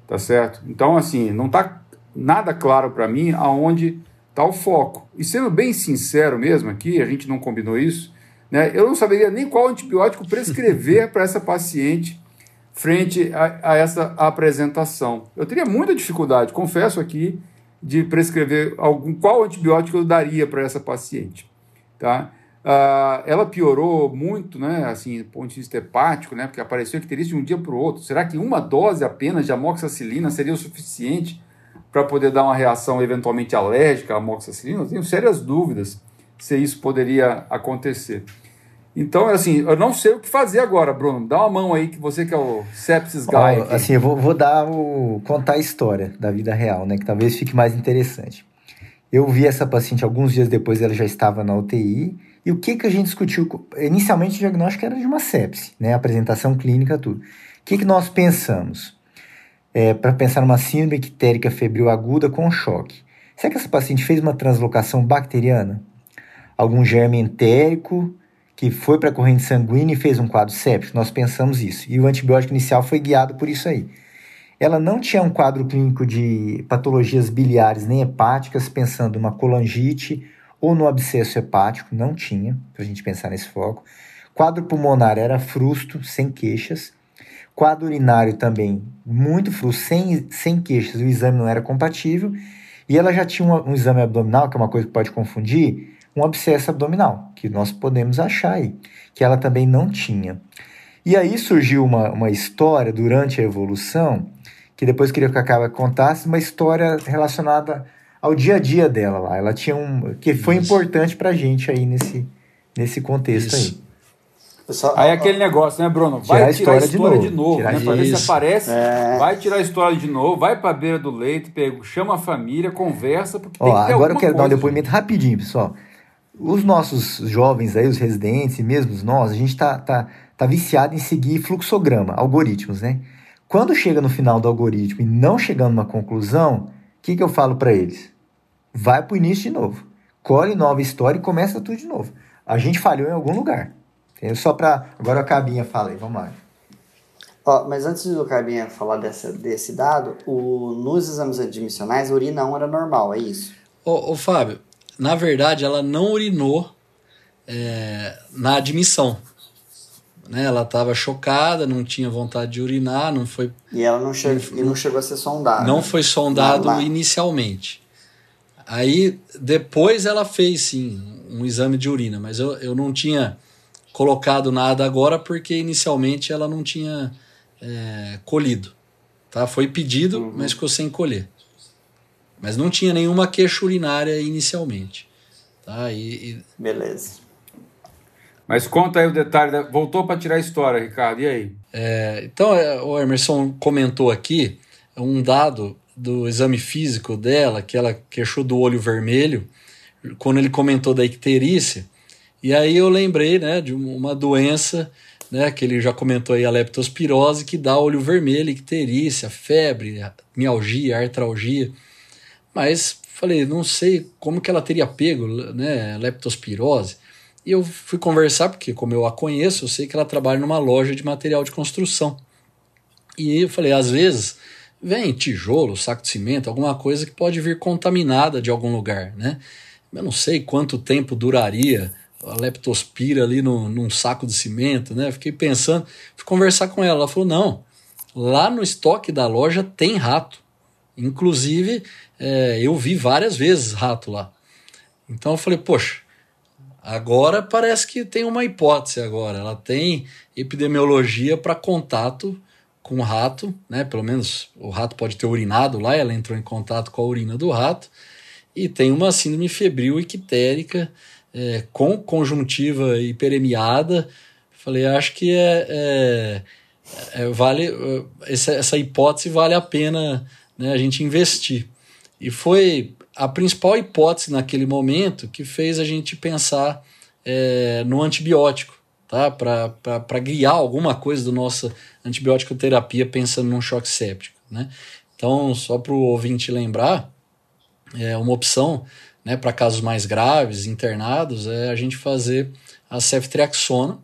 A: tá certo? Então, assim, não está nada claro para mim aonde está o foco. E sendo bem sincero mesmo aqui, a gente não combinou isso, né, eu não saberia nem qual antibiótico prescrever para essa paciente frente a, a essa apresentação. Eu teria muita dificuldade, confesso aqui, de prescrever algum qual antibiótico eu daria para essa paciente, tá? Uh, ela piorou muito, né, assim, do ponto de vista hepático, né, porque apareceu icterícia de um dia para o outro. Será que uma dose apenas de amoxicilina seria o suficiente para poder dar uma reação eventualmente alérgica à amoxicilina? Eu tenho sérias dúvidas se isso poderia acontecer. Então, assim, eu não sei o que fazer agora, Bruno. Dá uma mão aí, que você que é o sepsis guy.
D: Oh, assim, eu vou, vou, dar o, contar a história da vida real, né? Que talvez fique mais interessante. Eu vi essa paciente alguns dias depois, ela já estava na UTI. E o que, que a gente discutiu? Inicialmente, o diagnóstico era de uma sepse, né? Apresentação clínica, tudo. O que, que nós pensamos? É, para pensar numa síndrome ictérica febril aguda com choque. Será que essa paciente fez uma translocação bacteriana? Algum germe entérico que foi para a corrente sanguínea e fez um quadro séptico. Nós pensamos isso. E o antibiótico inicial foi guiado por isso aí. Ela não tinha um quadro clínico de patologias biliares nem hepáticas, pensando numa colangite ou no abscesso hepático, não tinha, para a gente pensar nesse foco. Quadro pulmonar era frusto, sem queixas. Quadro urinário também, muito frusto, sem, sem queixas, o exame não era compatível. E ela já tinha um, um exame abdominal, que é uma coisa que pode confundir, um abscesso abdominal, que nós podemos achar aí, que ela também não tinha. E aí surgiu uma, uma história durante a evolução, que depois queria que a Cacaba contasse, uma história relacionada ao dia a dia dela lá. Ela tinha um. que foi Isso. importante pra gente aí nesse, nesse contexto Isso. aí.
A: Só, aí aquele negócio, né, Bruno? Vai tirar a história, a história de novo, de novo né? Pra ver se aparece. É. Vai tirar a história de novo, vai pra beira do leito, pega, chama a família, conversa, porque
D: Ó, tem que ter Agora eu quero coisa, dar um depoimento rapidinho, pessoal os nossos jovens aí, os residentes, e mesmo nós, a gente tá, tá, tá viciado em seguir fluxograma, algoritmos, né? Quando chega no final do algoritmo e não chegando numa conclusão, o que, que eu falo para eles? Vai para o início de novo. Colhe nova história e começa tudo de novo. A gente falhou em algum lugar. Entendeu? Só para. Agora a Cabinha fala aí, vamos lá.
B: Ó, mas antes do Cabinha falar dessa, desse dado, o, nos exames admissionais a urina 1 era normal, é isso?
C: Ô, ô Fábio, na verdade, ela não urinou é, na admissão. Né? Ela estava chocada, não tinha vontade de urinar, não foi.
B: E ela não, che não, não chegou a ser sondada.
C: Não foi sondado inicialmente. Aí depois ela fez sim um exame de urina, mas eu, eu não tinha colocado nada agora porque inicialmente ela não tinha é, colhido. Tá? Foi pedido, uhum. mas ficou sem colher. Mas não tinha nenhuma queixa urinária inicialmente. Tá? E, e...
B: Beleza.
A: Mas conta aí o detalhe. Da... Voltou para tirar a história, Ricardo. E aí?
C: É, então, é, o Emerson comentou aqui um dado do exame físico dela, que ela queixou do olho vermelho, quando ele comentou da icterícia. E aí eu lembrei né, de uma doença né, que ele já comentou aí, a leptospirose, que dá olho vermelho, icterícia, febre, mialgia, artralgia. Mas falei, não sei como que ela teria pego, né, leptospirose. E eu fui conversar, porque como eu a conheço, eu sei que ela trabalha numa loja de material de construção. E eu falei, às vezes vem tijolo, saco de cimento, alguma coisa que pode vir contaminada de algum lugar, né? Eu não sei quanto tempo duraria a leptospira ali no, num saco de cimento, né? Fiquei pensando, fui conversar com ela. Ela falou: não, lá no estoque da loja tem rato. Inclusive, é, eu vi várias vezes rato lá. Então eu falei: poxa, agora parece que tem uma hipótese agora. Ela tem epidemiologia para contato com o rato, né? Pelo menos o rato pode ter urinado lá, ela entrou em contato com a urina do rato e tem uma síndrome febril ictérica é, com conjuntiva hiperemiada. Falei, acho que é, é, é vale essa, essa, hipótese vale a pena né, a gente investir. E foi a principal hipótese naquele momento que fez a gente pensar é, no antibiótico, tá? Para guiar alguma coisa da nossa antibiótico terapia pensando num choque séptico, né? Então, só para o ouvinte lembrar, é uma opção né, para casos mais graves, internados, é a gente fazer a ceftriaxona,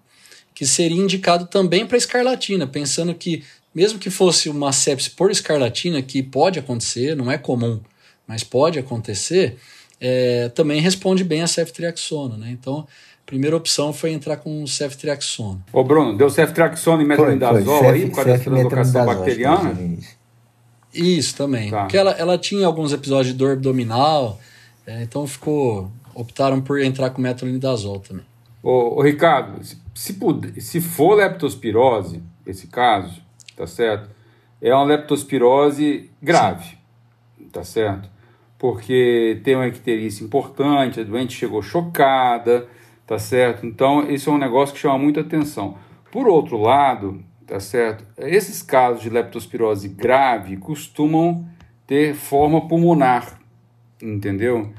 C: que seria indicado também para escarlatina, pensando que mesmo que fosse uma sepse por escarlatina, que pode acontecer, não é comum, mas pode acontecer, é, também responde bem a ceftriaxona. Né? Então, primeira opção foi entrar com ceftriaxona.
A: Ô Bruno, deu ceftriaxona e metronidazol aí por causa da translocação bacteriana?
C: Isso também. Tá. Porque ela, ela tinha alguns episódios de dor abdominal, é, então ficou. optaram por entrar com metronidazol também.
A: Ô, ô Ricardo, se, se, puder, se for leptospirose, esse caso, tá certo? É uma leptospirose grave, Sim. tá certo? Porque tem uma icterícia importante, a doente chegou chocada, tá certo? Então, esse é um negócio que chama muita atenção. Por outro lado, tá certo? Esses casos de leptospirose grave costumam ter forma pulmonar, entendeu?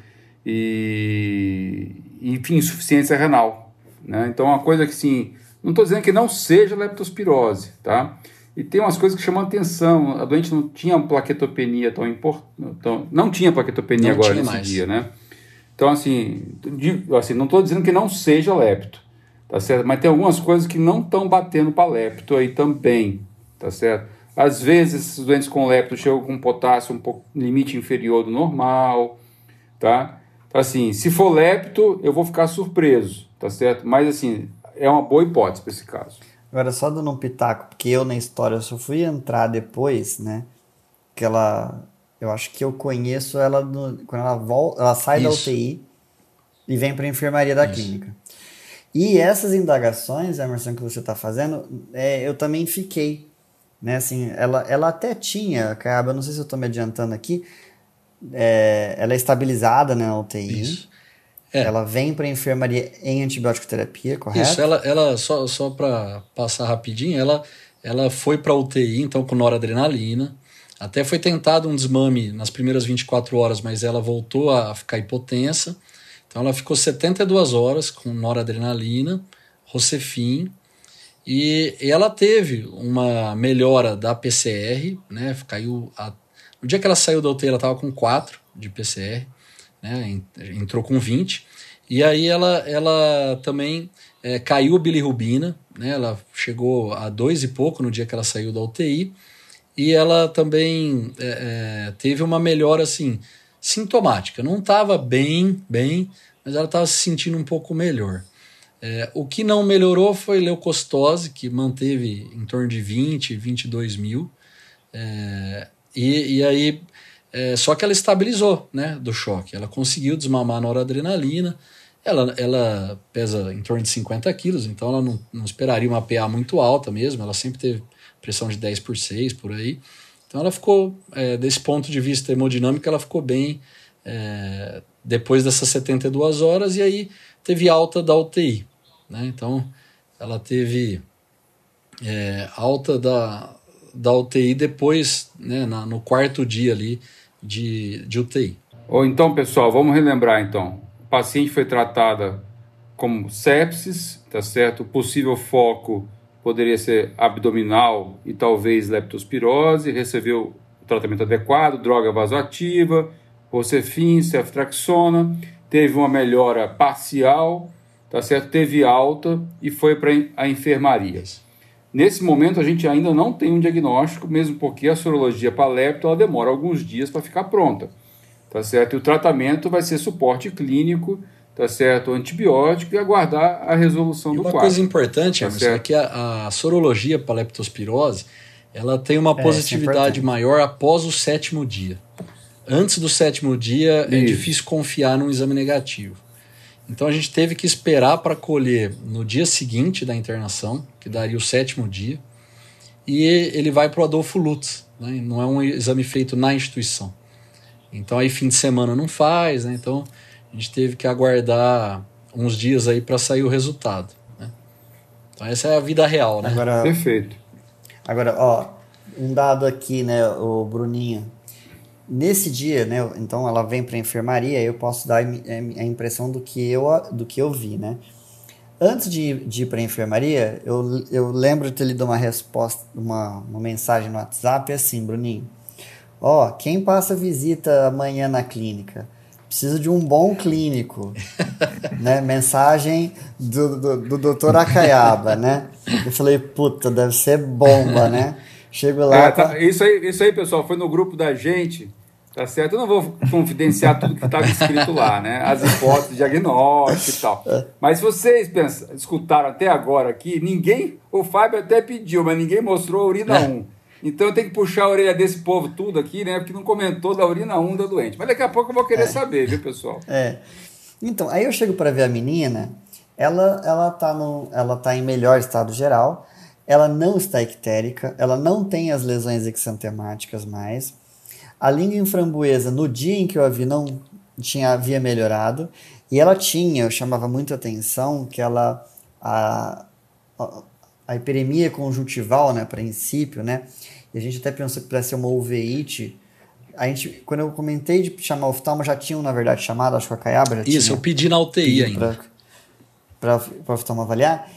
A: E, enfim, insuficiência renal, né? Então, é uma coisa que, sim, não estou dizendo que não seja leptospirose, tá? E tem umas coisas que chamam atenção. A doente não tinha plaquetopenia tão importante. Não tinha plaquetopenia não agora nesse mais. dia, né? Então, assim, assim não estou dizendo que não seja lepto, tá certo? Mas tem algumas coisas que não estão batendo para lepto aí também, tá certo? Às vezes, esses doentes com lepto chegam com potássio um pouco limite inferior do normal, tá? Então, assim, se for lepto, eu vou ficar surpreso, tá certo? Mas, assim, é uma boa hipótese para esse caso.
B: Agora, só dando um pitaco, porque eu na história só fui entrar depois, né? Que ela eu acho que eu conheço ela no, quando ela volta, ela sai Isso. da UTI e vem para a enfermaria da Isso. clínica. E essas indagações, Emerson, que você está fazendo, é, eu também fiquei. Né, assim, ela, ela até tinha, acaba, não sei se eu estou me adiantando aqui, é, ela é estabilizada né, na UTI. Isso. É. Ela vem para a enfermaria em antibiótico terapia, correto?
C: Isso, ela, ela só, só para passar rapidinho, ela, ela foi para UTI, então com noradrenalina. Até foi tentado um desmame nas primeiras 24 horas, mas ela voltou a ficar hipotensa. Então ela ficou 72 horas com noradrenalina, Rocefin, e ela teve uma melhora da PCR, né? Caiu a... no dia que ela saiu da UTI, ela estava com 4 de PCR, né? Entrou com 20. E aí ela, ela também é, caiu bilirrubina, né? Ela chegou a dois e pouco no dia que ela saiu da UTI e ela também é, é, teve uma melhora assim sintomática. Não estava bem, bem, mas ela estava se sentindo um pouco melhor. É, o que não melhorou foi leucostose, que manteve em torno de 20, 22 mil. É, e, e aí, é, só que ela estabilizou né, do choque. Ela conseguiu desmamar a noradrenalina. Ela, ela pesa em torno de 50 quilos, então ela não, não esperaria uma PA muito alta mesmo. Ela sempre teve pressão de 10 por 6 por aí. Então ela ficou, é, desse ponto de vista hemodinâmico, ela ficou bem é, depois dessas 72 horas e aí teve alta da UTI. Né? Então ela teve é, alta da, da UTI depois, né, na, no quarto dia ali de, de UTI.
A: Ou então, pessoal, vamos relembrar então. O paciente foi tratada como sepsis, tá certo? O possível foco poderia ser abdominal e talvez leptospirose, recebeu o tratamento adequado, droga vasoativa, Rocefin, ceftraxona, teve uma melhora parcial, tá certo? Teve alta e foi para a enfermaria. Nesse momento a gente ainda não tem um diagnóstico, mesmo porque a sorologia para lepto ela demora alguns dias para ficar pronta, tá certo? E o tratamento vai ser suporte clínico tá certo, o antibiótico e aguardar a resolução
C: e
A: do
C: uma
A: quadro.
C: coisa importante,
A: Tá
C: Emerson, é que a, a sorologia para leptospirose ela tem uma
B: isso é
C: positividade
B: importante.
C: maior após o sétimo dia. Antes do sétimo dia é
A: Isso.
C: difícil confiar num exame negativo. Então a gente teve que esperar para colher no dia seguinte da internação, que daria o sétimo dia, e ele vai para o Adolfo Lutz, né? não é um exame feito na instituição. Então aí fim de semana não faz, né? então a gente teve que aguardar uns dias aí para sair o resultado. Né? Então essa é a vida real, né?
B: Agora,
A: Perfeito.
B: Agora, ó, um dado aqui, né, o Bruninho. Nesse dia, né, então ela vem para a enfermaria, eu posso dar a im- a impressão do que eu, do que eu vi, né? Antes de, de ir para a enfermaria, eu, eu lembro de ter lido uma resposta, uma, uma mensagem no WhatsApp assim, Bruninho. Ó, quem passa visita amanhã na clínica? Precisa de um bom clínico, né? Mensagem do, do, do doutor Acaiaba, né? Eu falei, puta, deve ser bomba, né? Chego lá,
A: É, tá-
B: tá-
A: isso, aí, isso aí, pessoal, foi no grupo da gente, tá certo? Eu não vou confidenciar tudo que estava escrito lá, né? As hipóteses diagnóstico e tal. Mas se vocês pensam, escutaram até agora aqui, ninguém, o Fábio até pediu, mas ninguém mostrou a urina 1. Então eu tenho que puxar a orelha desse povo tudo aqui, né? Porque não comentou da urina 1 da doente. Mas daqui a pouco eu vou querer saber, viu, pessoal?
B: É. Então, aí eu chego para ver a menina, ela ela tá no, ela tá em melhor estado geral, ela não está ictérica, ela não tem as lesões exantemáticas mais. A língua em framboesa, no dia em que eu a vi, não tinha havia melhorado, e ela tinha, eu chamava muito atenção que ela a, a, a hiperemia conjuntival, né, a princípio, né? E a gente até pensou que pudesse ser uma uveíte. A gente, quando eu comentei de chamar oftalmo, já tinham, na verdade, chamado, acho que a Caiaba já
C: Isso,
B: tinha
C: eu pedi na UTI ainda.
B: para o oftalmo avaliar.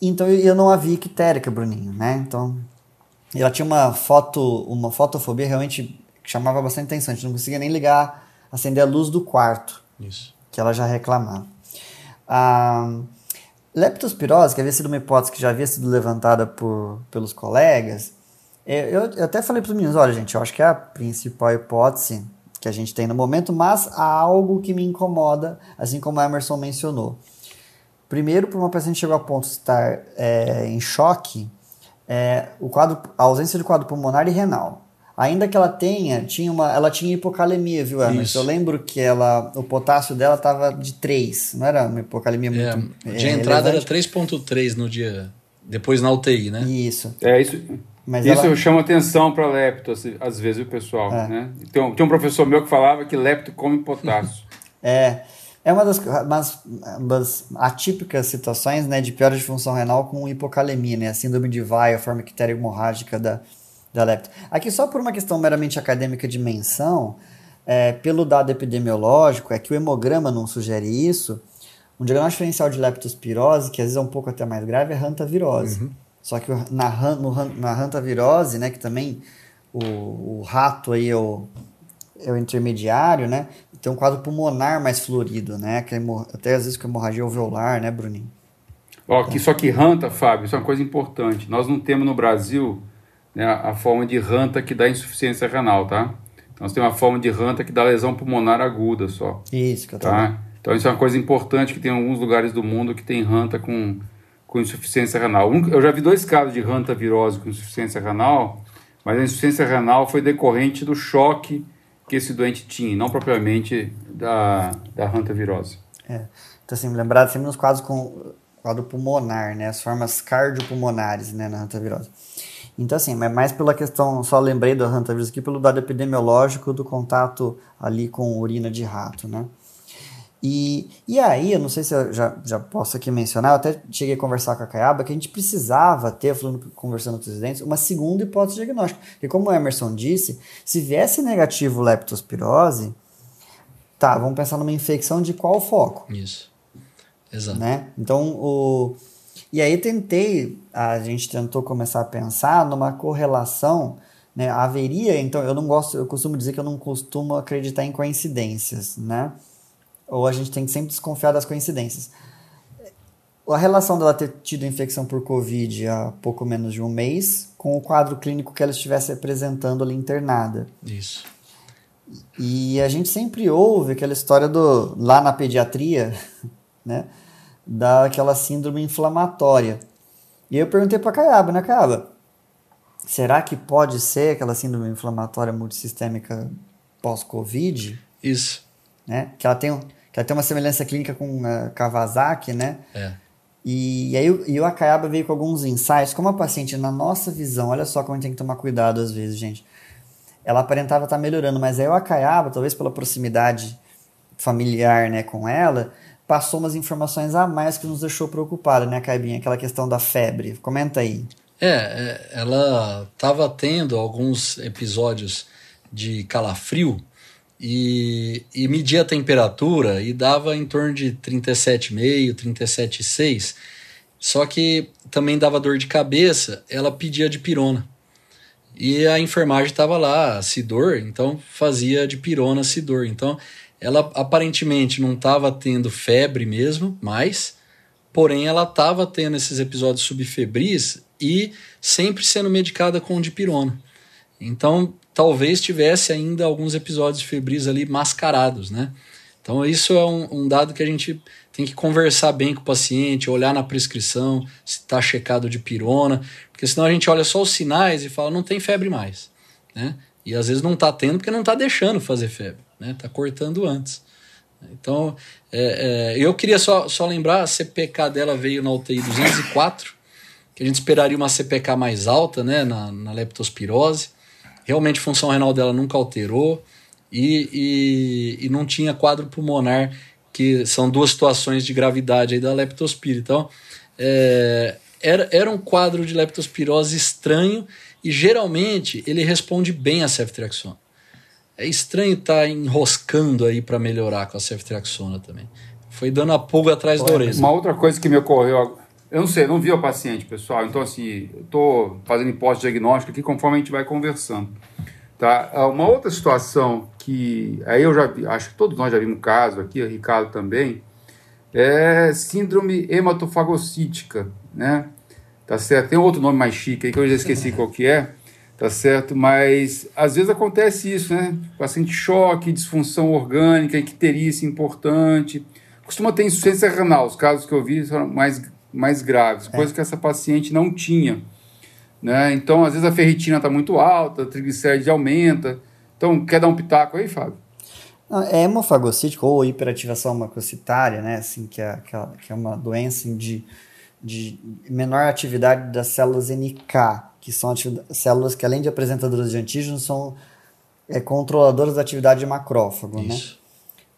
B: Então eu, não a vi ictérica, Bruninho, né? Então ela tinha uma foto, uma fotofobia realmente que chamava bastante atenção. A gente não conseguia nem ligar, acender a luz do quarto,
C: Isso.
B: que ela já reclamava. A leptospirose, que havia sido uma hipótese que já havia sido levantada por, pelos colegas, eu, eu até falei para os meninos, olha gente, eu acho que é a principal hipótese que a gente tem no momento, mas há algo que me incomoda, assim como a Emerson mencionou. Primeiro, para uma paciente que chegou a ponto de estar é, em choque, é, o quadro, a ausência de quadro pulmonar e renal. Ainda que ela tenha, tinha uma, ela tinha hipocalemia, viu, Emerson?
C: Isso.
B: Eu lembro que ela, o potássio dela estava de 3, não era uma hipocalemia
C: É,
B: muito
C: de
B: é,
C: entrada era
B: relevante?
C: 3.3 no dia. Depois na UTI, né?
B: Isso.
A: É, isso,
B: Mas
A: isso
B: ela-
A: eu chamo atenção para lepto, assim, às vezes, viu, pessoal?
B: É.
A: Né? Tem, um, tem um professor meu que falava que lepto come potássio.
B: É, é uma das, umas, umas atípicas situações né, de piora de função renal com hipocalemia, né, a síndrome de Weil, a forma ictéria hemorrágica da, da lepto. Aqui, só por uma questão meramente acadêmica de menção, é, pelo dado epidemiológico, é que o hemograma não sugere isso. Um diagnóstico diferencial de leptospirose, que às vezes é um pouco até mais grave, é hantavirose. Só que na, han- no na hantavirose, né, que também o, o rato aí é o, é o intermediário, né? Tem um quadro pulmonar mais florido, né? Que é até às vezes com hemorragia alveolar, né, Bruninho?
A: Ó, que, só que Ranta, Fábio, isso é uma coisa importante. Nós não temos no Brasil né, a forma de Ranta que dá insuficiência renal, tá? Nós temos a forma de Ranta que dá lesão pulmonar aguda só,
B: Isso que eu tô
A: tá? Então isso é uma coisa importante que tem alguns lugares do mundo que tem Ranta com, com insuficiência renal. Eu já vi dois casos de Ranta virose com insuficiência renal, mas a insuficiência renal foi decorrente do choque que esse doente tinha, não propriamente da, da Ranta virose.
B: É. Então, assim, lembrado sempre nos quadros com quadro pulmonar, né? As formas cardiopulmonares, né, na hantavirose. Então, assim, mas mais pela questão, só lembrei da hantavirose aqui, pelo dado epidemiológico do contato ali com urina de rato, né? E, e aí, eu não sei se eu já, já posso aqui mencionar, eu até cheguei a conversar com a Caiaba, que a gente precisava ter, falando, conversando com os residentes, uma segunda hipótese diagnóstica. Porque como o Emerson disse, se viesse negativo leptospirose, tá, vamos pensar numa infecção de qual foco?
C: Isso. Exato.
B: né? Então, o... E aí tentei, a gente tentou começar a pensar numa correlação, né? Haveria, então, eu não gosto, eu costumo dizer que eu não costumo acreditar em coincidências, né? Ou a gente tem que sempre desconfiar das coincidências. A relação dela ter tido infecção por Covid há pouco menos de um mês com o quadro clínico que ela estivesse apresentando ali internada.
C: Isso.
B: E a gente sempre ouve aquela história do lá na pediatria, né, daquela síndrome inflamatória. E eu perguntei para Caiaba, né, Caiaba? Será que pode ser aquela síndrome inflamatória multissistêmica pós-Covid?
C: Isso.
B: Né? Que ela tem, que ela tem uma semelhança clínica com uh, Kawasaki, né?
C: É.
B: E, e aí e o Acaiaba veio com alguns insights, como a paciente, na nossa visão, olha só como a gente tem que tomar cuidado às vezes, gente. Ela aparentava estar melhorando, mas aí o Acaiaba, talvez pela proximidade familiar né, com ela, passou umas informações a mais que nos deixou preocupada, né, Caibinha? Aquela questão da febre. Comenta aí.
C: É, é ela estava tendo alguns episódios de calafrio e, e media a temperatura e dava em torno de 37,5, 37,6. Só que também dava dor de cabeça, ela pedia de pirona. E a enfermagem estava lá, Sidor, então fazia de pirona Sidor. Então ela aparentemente não estava tendo febre mesmo, mas porém ela estava tendo esses episódios subfebris e sempre sendo medicada com dipirona. Então talvez tivesse ainda alguns episódios febris ali mascarados, né? Então isso é um, um, dado que a gente tem que conversar bem com o paciente, olhar na prescrição se está checado de pirona, porque senão a gente olha só os sinais e fala não tem febre mais, né? E às vezes não está tendo porque não está deixando fazer febre, né? Está cortando antes. Então é, é, eu queria só, só lembrar a CPK dela veio na UTI 204, que a gente esperaria uma CPK mais alta, né? Na, na leptospirose realmente a função renal dela nunca alterou e, e, e, não tinha quadro pulmonar, que são duas situações de gravidade aí da leptospira. Então, é, era, era um quadro de leptospirose estranho e geralmente ele responde bem a ceftriaxona. É estranho estar tá enroscando aí para melhorar com a ceftriaxona também. Foi dando a pulga atrás da orelha.
A: Uma outra coisa que me ocorreu eu não sei, não vi o paciente, pessoal. Então, assim, estou fazendo hipótese diagnóstica aqui conforme a gente vai conversando. Tá? Ah, uma outra situação que aí eu já vi, acho que todos nós já vimos um caso aqui, o Ricardo também, é síndrome hematofagocítica, né? Tá certo? Tem outro nome mais chique aí que eu já esqueci qual que é, tá certo? Mas às vezes acontece isso, né? Paciente choque, disfunção orgânica, icterícia importante. Costuma ter insuficiência renal, os casos que eu vi são mais mais graves, é. coisa que essa paciente não tinha. Né? Então, às vezes a ferritina está muito alta, a triglicéride aumenta. Então, quer dar um pitaco aí, Fábio?
B: É hemofagocítico ou hiperativação macrocitária, né? Assim, que, é, que é uma doença de, de menor atividade das células NK, que são células que, além de apresentadoras de antígenos, são é, controladoras da atividade de macrófago, né? Isso. né?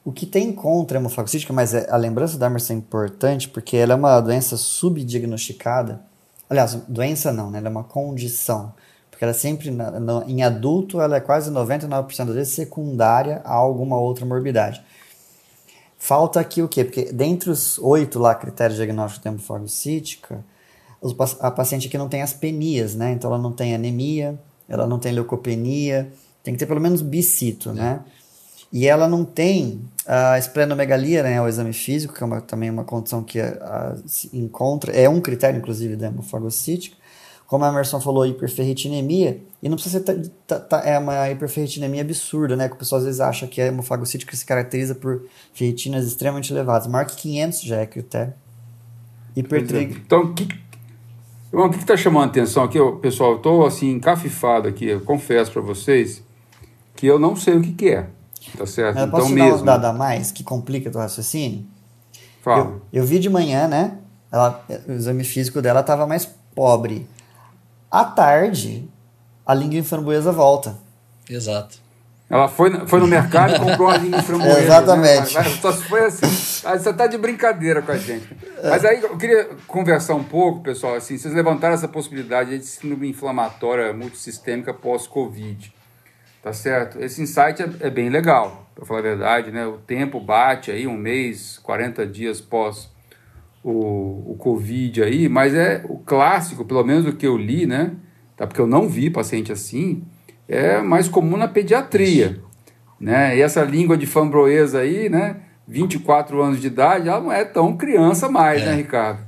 B: O que tem contra a hemofagocítica, mas é, a lembrança da Emerson é importante porque ela é uma doença subdiagnosticada. Aliás, doença não, né? Ela é uma condição. Porque ela é sempre, na, em adulto, ela é quase 99% das vezes secundária a alguma outra morbidade. Falta aqui o quê? Porque dentre os oito lá critérios diagnósticos de hemofagocítica, a paciente aqui não tem as penias, né? Então ela não tem anemia, ela não tem leucopenia, tem que ter pelo menos bicito, né? E ela não tem a esplenomegalia, né, o exame físico, que é uma, também uma condição que a, a, se encontra, é um critério, inclusive, da hemofagocítica. Como a Emerson falou, hiperferritinemia, e não precisa ser é uma hiperferritinemia absurda, né, que o pessoal às vezes acha que a hemofagocítica se caracteriza por ferritinas extremamente elevadas. Marque 500 já é critério.
A: Hipertrig... Então, o que, o que está chamando a atenção aqui, pessoal? Estou assim, encafifado aqui, eu confesso para vocês que eu não sei o que, que é. Tá certo.
B: Mas eu posso
A: então,
B: te dar
A: mesmo.
B: um dado a mais que complica o raciocínio?
A: Fala.
B: Eu, eu vi de manhã, né? Ela, o exame físico dela estava mais pobre. À tarde, a língua framboesa volta.
C: Exato.
A: Ela foi, foi no mercado e comprou uma língua framboesa.
B: Né? Exatamente.
A: Né? Só foi assim. Você está de brincadeira com a gente. Mas aí eu queria conversar um pouco, pessoal. Assim, vocês levantaram essa possibilidade de síndrome inflamatória multissistêmica pós-Covid. Tá certo? Esse insight é, é bem legal, para falar a verdade, né? O tempo bate aí, um mês, 40 dias pós o, o Covid aí, mas é o clássico, pelo menos o que eu li, né? Tá? Porque eu não vi paciente assim, é mais comum na pediatria, né? E essa língua de fambroesa aí, né? 24 anos de idade, ela não é tão criança mais, né, é. né, Ricardo?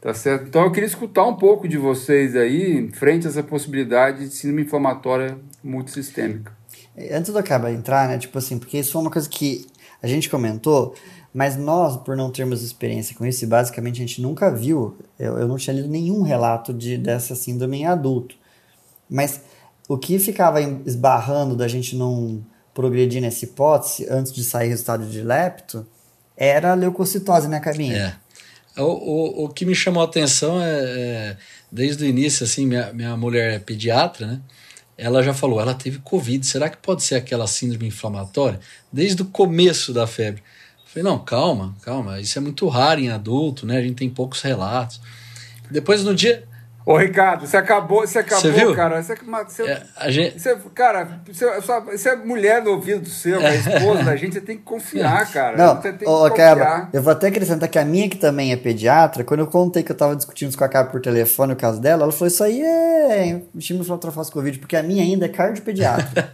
A: Tá certo? Então eu queria escutar um pouco de vocês aí, frente a essa possibilidade de síndrome inflamatória multissistêmica.
B: Antes do Acaba entrar, né, tipo assim, porque isso foi uma coisa que a gente comentou, mas nós, por não termos experiência com isso, basicamente a gente nunca viu, eu, eu não tinha lido nenhum relato de, dessa síndrome em adulto. Mas o que ficava esbarrando da gente não progredir nessa hipótese antes de sair resultado de lepto era a leucocitose, né, Cabinha?
C: É. O, o, o que me chamou a atenção é, é desde o início, assim, minha, minha mulher é pediatra, né? Ela já falou, ela teve Covid, será que pode ser aquela síndrome inflamatória? Desde o começo da febre. Eu falei, não, calma, calma, isso é muito raro em adulto, né? A gente tem poucos relatos. Depois no dia,
A: Ô, Ricardo, você acabou, você acabou, você viu? cara. Você, você, é, a gente... você, cara, você, você é mulher no ouvido do seu, é esposa da gente, você tem que confiar, cara.
B: Não,
A: você tem
B: ô, Caba, eu vou até acrescentar que a minha, que também é pediatra, quando eu contei que eu tava discutindo com a Caba por telefone o caso dela, ela falou: Isso aí é estímulo flatrofose Covid, porque a minha ainda é cardiopediatra.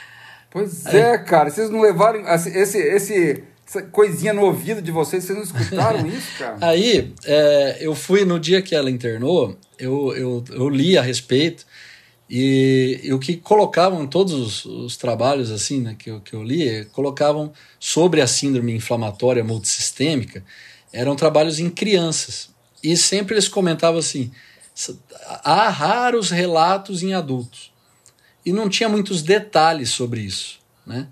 A: pois é, cara, vocês não levaram esse, esse essa coisinha no ouvido de vocês, vocês não escutaram isso, cara?
C: Aí, é, eu fui no dia que ela internou, eu, eu, eu li a respeito, e, e o que colocavam todos os, os, trabalhos assim né, que, eu, que eu li, colocavam sobre a síndrome inflamatória multissistêmica, eram trabalhos em crianças. E sempre eles comentavam assim: há raros relatos em adultos. E não tinha muitos detalhes sobre isso. Né?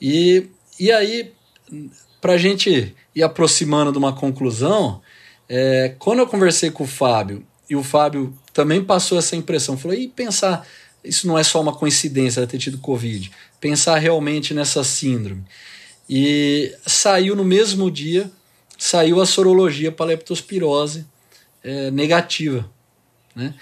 C: E, e aí para a gente ir aproximando de uma conclusão, é, quando eu conversei com o Fábio, e o Fábio também passou essa impressão, falou: e pensar, isso não é só uma coincidência ter tido Covid, pensar realmente nessa síndrome. E saiu no mesmo dia, saiu a sorologia para leptospirose é, negativa. Né?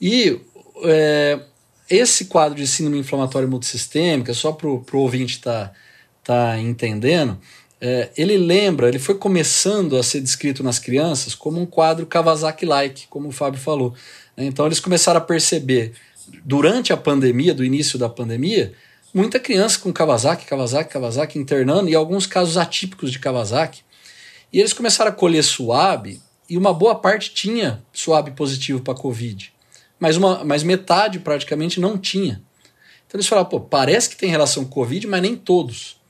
C: E é, esse quadro de síndrome inflamatória multissistêmica, só para o ouvinte estar. Tá, está entendendo, é, ele lembra, ele foi começando a ser descrito nas crianças como um quadro Kawasaki-like, como o Fábio falou. Então eles começaram a perceber, durante a pandemia, do início da pandemia, muita criança com Kawasaki, Kawasaki, Kawasaki internando e alguns casos atípicos de Kawasaki. E eles começaram a colher suave e uma boa parte tinha suave positivo para Covid, mas, uma, mas metade praticamente não tinha. Então eles falaram, pô, parece que tem relação com Covid, mas nem todos.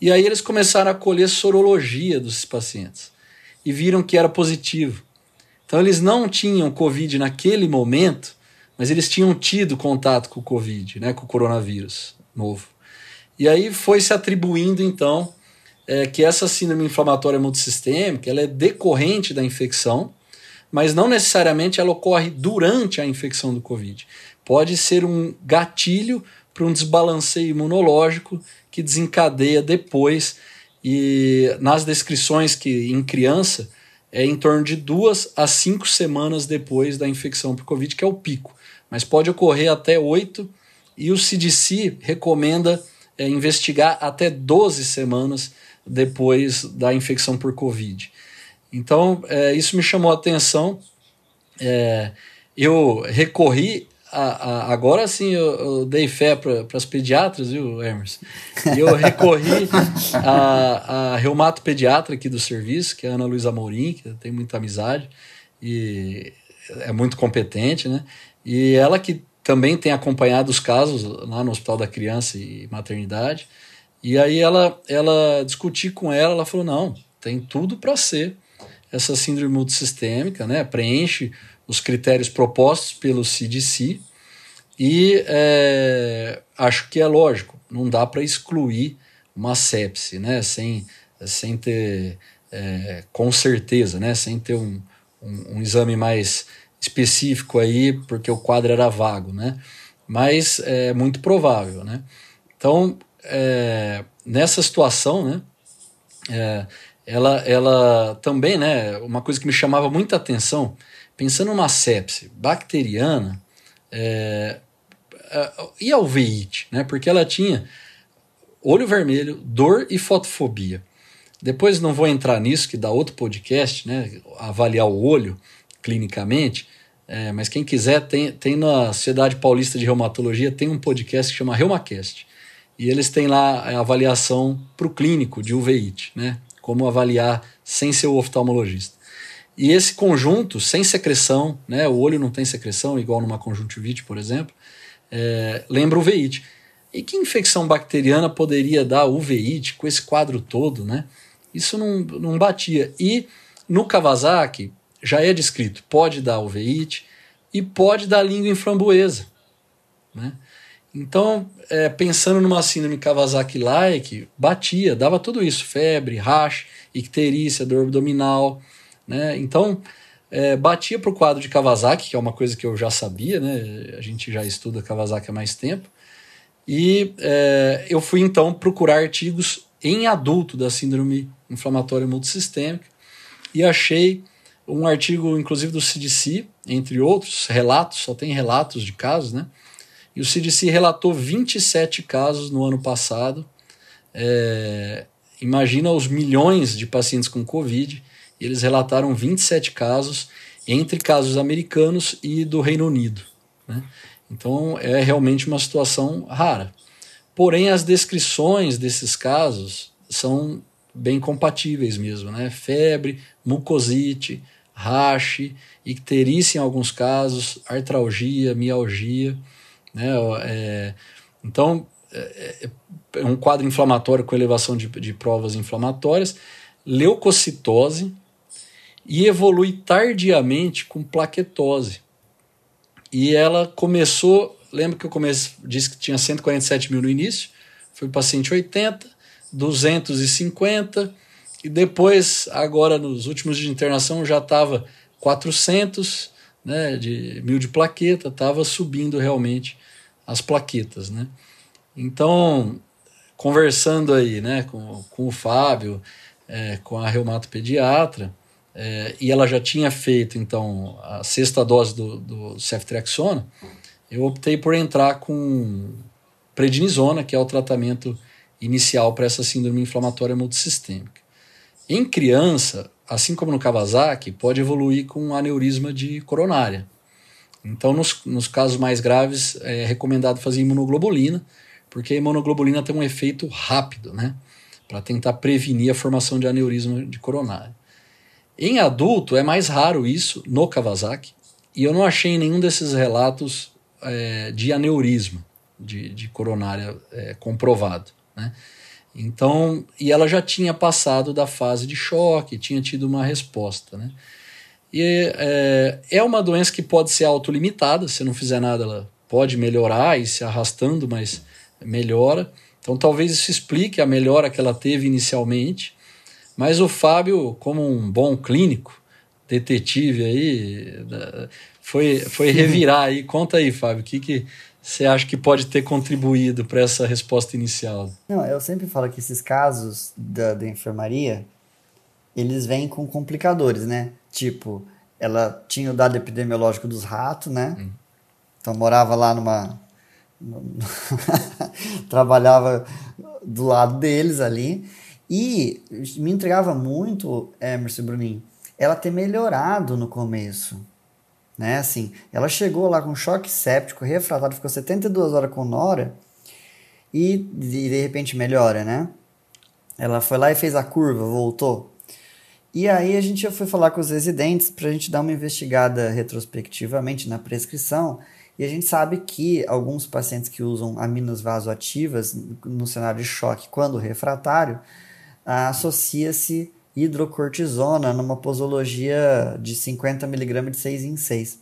C: E aí eles começaram a colher sorologia dos pacientes e viram que era positivo. Então eles não tinham Covid naquele momento, mas eles tinham tido contato com o Covid, né, com o coronavírus novo. E aí foi se atribuindo então é, que essa síndrome inflamatória multissistêmica ela é decorrente da infecção, mas não necessariamente ela ocorre durante a infecção do Covid. Pode ser um gatilho para um desbalanceio imunológico que desencadeia depois. E nas descrições que em criança é em torno de duas a cinco semanas depois da infecção por Covid, que é o pico. Mas pode ocorrer até oito, e o CDC recomenda é, investigar até 12 semanas depois da infecção por Covid. Então, é, isso me chamou a atenção. É, eu recorri a, a, agora sim eu, eu, dei fé para as pediatras, viu, Emerson? E eu recorri a, a reumato pediatra aqui do serviço, que é a Ana Luísa Mourim, que tem muita amizade e é muito competente, né? E ela que também tem acompanhado os casos lá no Hospital da Criança e Maternidade. E aí ela, ela discuti com ela, ela falou: não, tem tudo para ser essa síndrome multissistêmica, né? Preenche os critérios propostos pelo CDC e é, acho que é lógico, não dá para excluir uma sepse, né, sem, sem ter, é, com certeza, né, sem ter um, um, um, exame mais específico aí, porque o quadro era vago, né, mas é muito provável, né. Então, é, nessa situação, né, é, ela, ela também, né, uma coisa que me chamava muita atenção, pensando numa sepse bacteriana, é, e a uveíte, né? Porque ela tinha olho vermelho, dor e fotofobia. Depois não vou entrar nisso, que dá outro podcast, né? Avaliar o olho clinicamente. É, mas quem quiser, tem, tem na Sociedade Paulista de Reumatologia, tem um podcast que chama Reumacast. E eles têm lá a avaliação para o clínico de uveíte, né? Como avaliar sem ser o oftalmologista. E esse conjunto, sem secreção, né, o olho não tem secreção, igual numa conjuntivite, por exemplo, é, lembra uveíte. E que infecção bacteriana poderia dar uveíte com esse quadro todo, né? Isso não, não batia. E no Kawasaki, já é descrito, pode dar uveíte e pode dar língua em framboesa, né? Então, é, pensando numa síndrome Kawasaki-like, batia, dava tudo isso, febre, rash, icterícia, dor abdominal, né? Então, é, batia para o quadro de Kawasaki, que é uma coisa que eu já sabia, né? a gente já estuda Kawasaki há mais tempo, e é, eu fui então procurar artigos em adulto da síndrome inflamatória multissistêmica e achei um artigo, inclusive do CDC, entre outros, relatos, só tem relatos de casos, né? E o CDC relatou 27 casos no ano passado. É, imagina os milhões de pacientes com Covid e eles relataram 27 casos, entre casos americanos e do Reino Unido. Né? Então é realmente uma situação rara. Porém, as descrições desses casos são bem compatíveis mesmo, né? Febre, mucosite, rache, icterícia em alguns casos, artralgia, mialgia, né? É, então, é, é, um quadro inflamatório com elevação de, de provas inflamatórias, leucocitose, e evolui tardiamente com plaquetose. E ela começou, lembra que eu comecei, disse que tinha 147 mil no início, foi paciente 80, 250, e depois, agora nos últimos dias de internação, já estava 400 né, de, mil de plaqueta, estava subindo realmente as plaquetas. Né? Então, conversando aí né, com, com o Fábio, é, com a reumatopediatra, é, e ela já tinha feito então a sexta dose do, do ceftriaxona, eu optei por entrar com prednisona, que é o tratamento inicial para essa síndrome inflamatória multissistêmica. Em criança, assim como no Kawasaki, pode evoluir com aneurisma de coronária. Então, nos, nos casos mais graves, é recomendado fazer imunoglobulina, porque a imunoglobulina tem um efeito rápido, né? Para tentar prevenir a formação de aneurisma de coronária. Em adulto é mais raro isso no Kawasaki e eu não achei nenhum desses relatos é, de aneurisma de, de coronária é, comprovado. Né? Então, e ela já tinha passado da fase de choque, tinha tido uma resposta. Né? E é, é uma doença que pode ser autolimitada, se não fizer nada, ela pode melhorar e se arrastando, mas melhora. Então, talvez isso explique a melhora que ela teve inicialmente mas o Fábio, como um bom clínico, detetive aí, foi, foi revirar aí. Conta aí, Fábio, o que, que você acha que pode ter contribuído para essa resposta inicial?
B: Não, eu sempre falo que esses casos da, da enfermaria, eles vêm com complicadores, né? Tipo, ela tinha o dado epidemiológico dos ratos, né? Hum. Então morava lá numa. trabalhava do lado deles ali. E me entregava muito, Emerson Bruninho, ela ter melhorado no começo. Né? Assim, ela chegou lá com choque séptico, refratário, ficou 72 horas com Nora e de, repente melhora, né? Ela foi lá e fez a curva, voltou. E aí a gente foi falar com os residentes para a gente dar uma investigada retrospectivamente na prescrição. E a gente sabe que alguns pacientes que usam aminas vasoativas no cenário de choque quando refratário, associa-se hidrocortisona numa posologia de 50 mg de 6 em 6.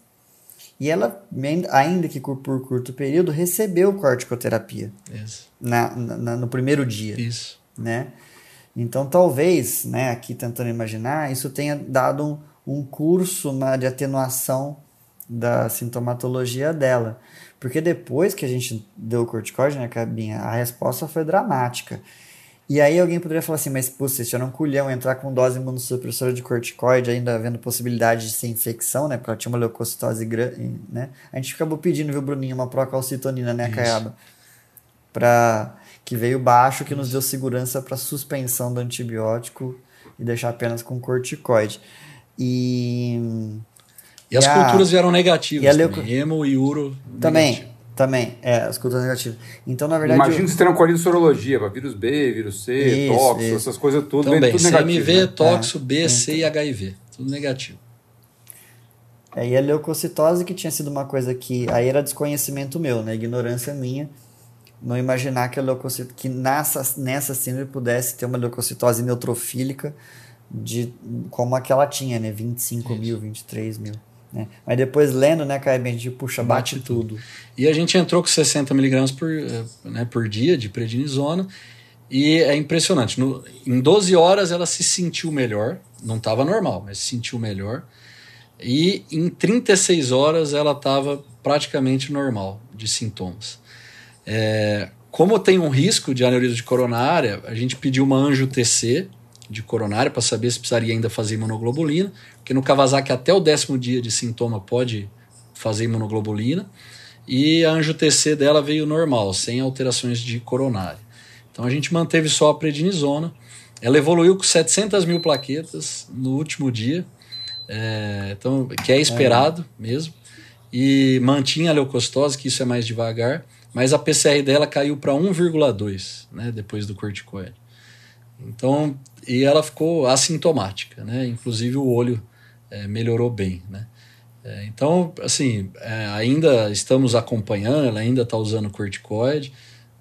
B: E ela, ainda que por curto período, recebeu corticoterapia na, na, no primeiro dia.
C: Isso.
B: Né? Então, talvez, né, aqui tentando imaginar, isso tenha dado um, um curso de atenuação da sintomatologia dela. Porque depois que a gente deu o corticóide, né, Cabinha, a resposta foi dramática. E aí alguém poderia falar assim, mas pô, se um culhão entrar com dose imunossupressora de corticoide, ainda havendo possibilidade de ser infecção, né? Porque ela tinha uma leucocitose grande, né? A gente acabou pedindo, viu, Bruninho, uma procalcitonina, né, Caiaba? Pra... Que veio baixo, que nos deu segurança para suspensão do antibiótico e deixar apenas com corticoide. E...
C: E, as a... culturas vieram negativas e leuco... hemo e uro
B: Também, negativo. Também, é, as culturas negativas. Então, na verdade.
A: Imagina eu... que você colhido sorologia, para vírus B, vírus C, isso, toxo, isso. essas coisas tudo.
C: Também,
A: tudo
C: CMV, negativo, né? toxo, é, B, C e HIV. Tudo negativo.
B: É, e a leucocitose que tinha sido uma coisa que aí era desconhecimento meu, né? Ignorância minha. Não imaginar que a leucocitose, que nessa, nessa síndrome pudesse ter uma leucocitose neutrofílica de como aquela tinha, né? 25 Isso. mil, 23 mil. Né? Mas depois lendo, né, Caio, a gente puxa, bate, bate tudo. tudo.
C: E a gente entrou com 60 miligramas por, eh, né, por dia de prednisona e é impressionante. No, em 12 horas ela se sentiu melhor, não estava normal, mas se sentiu melhor. E em 36 horas ela estava praticamente normal de sintomas. É, como tem um risco de aneurisma de coronária, a gente pediu uma anjo TC de coronária para saber se precisaria ainda fazer imunoglobulina, porque no Kawasaki até o décimo dia de sintoma pode fazer imunoglobulina, e a anjo TC dela veio normal, sem alterações de coronária. Então a gente manteve só a prednisona, ela evoluiu com 700 mil plaquetas no último dia, é, então, que é esperado é. mesmo, e mantinha a leucostose, que isso é mais devagar, mas a PCR dela caiu para 1,2 né, depois do corticoide. Então, e ela ficou assintomática, né? Inclusive o olho é, melhorou bem, né? É, então, assim, é, ainda estamos acompanhando, ela ainda está usando corticoide,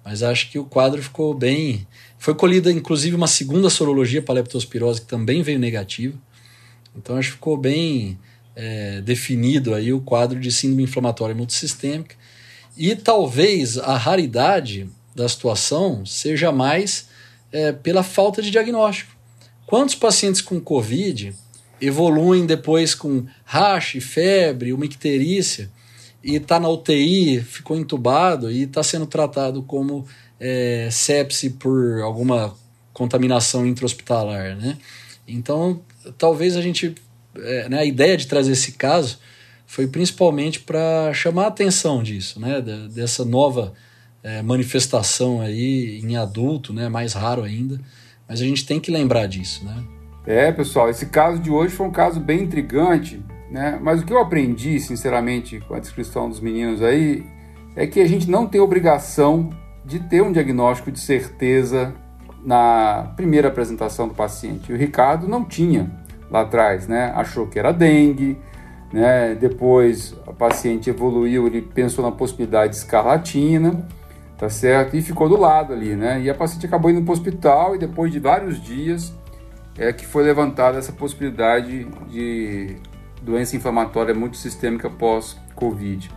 C: mas acho que o quadro ficou bem. Foi colhida, inclusive, uma segunda sorologia para leptospirose que também veio negativa. Então, acho que ficou bem é, definido aí o quadro de síndrome inflamatória multissistêmica. E talvez a raridade da situação seja mais é, pela falta de diagnóstico. Quantos pacientes com Covid evoluem depois com rache, febre, uma icterícia e está na UTI, ficou entubado e está sendo tratado como é, sepse por alguma contaminação intra-hospitalar, né? Então, talvez a gente, é, né, a ideia de trazer esse caso foi principalmente para chamar a atenção disso, né, dessa nova é, manifestação aí em adulto, né, mais raro ainda, mas a gente tem que lembrar disso, né?
A: É, pessoal, esse caso de hoje foi um caso bem intrigante, né? Mas o que eu aprendi, sinceramente, com a descrição dos meninos aí, é que a gente não tem obrigação de ter um diagnóstico de certeza na primeira apresentação do paciente. E o Ricardo não tinha lá atrás, né? Achou que era dengue, né? Depois a paciente evoluiu, ele pensou na possibilidade de escarlatina tá certo? E ficou do lado ali, né? E a paciente acabou indo para o hospital e depois de vários dias é que foi levantada essa possibilidade de doença inflamatória multissistêmica pós-Covid.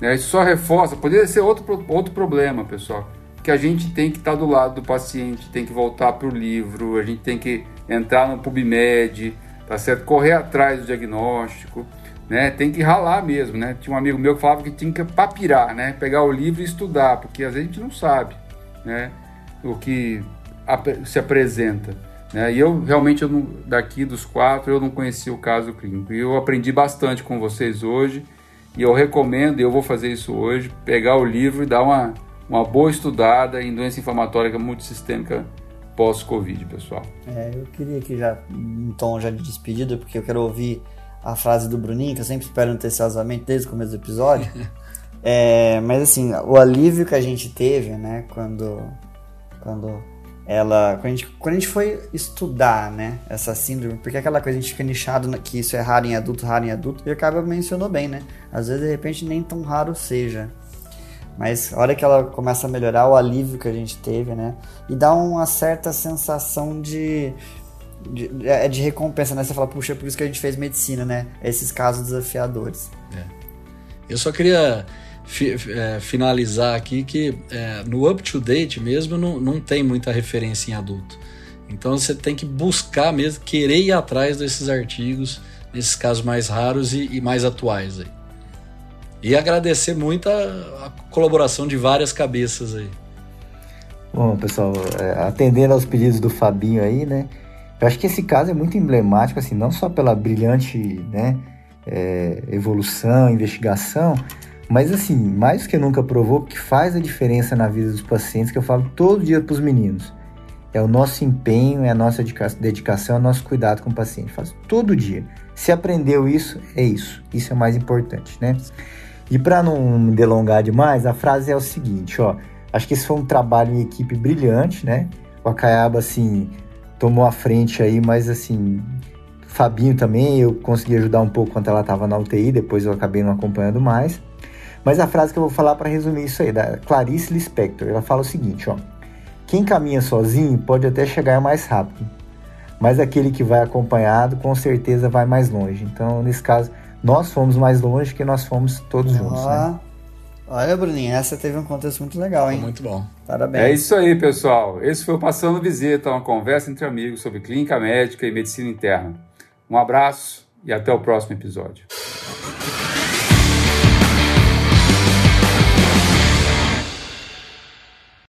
A: Né? Isso só reforça, poderia ser outro, outro problema, pessoal, que a gente tem que estar do lado do paciente, tem que voltar para o livro, a gente tem que entrar no PubMed, tá certo? Correr atrás do diagnóstico, né? Tem que ralar mesmo, né? Tinha um amigo meu que falava que tinha que papirar, né? Pegar o livro e estudar, porque às vezes a gente não sabe, né? O que se apresenta. Né? E eu realmente, eu não, daqui dos quatro, eu não conhecia o caso clínico. E eu aprendi bastante com vocês hoje. E eu recomendo, e eu vou fazer isso hoje, pegar o livro e dar uma, uma boa estudada em doença inflamatória multissistêmica pós-Covid, pessoal.
B: É, eu queria que já, um tom já de despedida, porque eu quero ouvir a frase do Bruninho, que eu sempre espero anteciosamente desde o começo do episódio. é, mas assim, o alívio que a gente teve, né, quando, quando ela. Quando a, gente, quando a gente foi estudar, né, essa síndrome, porque aquela coisa a gente fica nichado que isso é raro em adulto, raro em adulto, e acaba mencionou bem, né? Às vezes, de repente, nem tão raro seja. Mas a hora que ela começa a melhorar, o alívio que a gente teve, né? E dá uma certa sensação de de, é de recompensa, né? Você fala, puxa, é por isso que a gente fez medicina, né? Esses casos desafiadores. É.
C: Eu só queria fi, é, finalizar aqui que é, no up to date mesmo não, não tem muita referência em adulto. Então você tem que buscar mesmo, querer ir atrás desses artigos, nesses casos mais raros e, e mais atuais aí. E agradecer muito a, a, colaboração de várias cabeças aí.
D: Bom, pessoal, é, atendendo aos pedidos do Fabinho aí, né? Eu acho que esse caso é muito emblemático, assim, não só pela brilhante né, é, evolução, investigação, mas assim, mais que nunca provou que faz a diferença na vida dos pacientes, que eu falo todo dia para os meninos. É o nosso empenho, é a nossa dedicação, é o nosso cuidado com o paciente. Faz todo dia. Se aprendeu isso, é isso. Isso é o mais importante, né? E para não me delongar demais, a frase é o seguinte, ó. Acho que esse foi um trabalho em equipe brilhante, né? O Acaiaba, assim, tomou a frente aí, mas assim, Fabinho também, eu consegui ajudar um pouco quando ela estava na UTI, depois eu acabei não acompanhando mais. Mas a frase que eu vou falar para resumir isso aí, da Clarice Lispector, ela fala o seguinte, ó. Quem caminha sozinho pode até chegar mais rápido, mas aquele que vai acompanhado com certeza vai mais longe. Então, nesse caso, nós fomos mais longe que nós fomos todos juntos, né?
B: Olha, Bruninho, essa teve um contexto muito legal, hein?
C: Muito bom.
B: Parabéns.
A: É isso aí, pessoal. Esse foi o Passando Visita, uma conversa entre amigos sobre clínica médica e medicina interna. Um abraço e até o próximo episódio.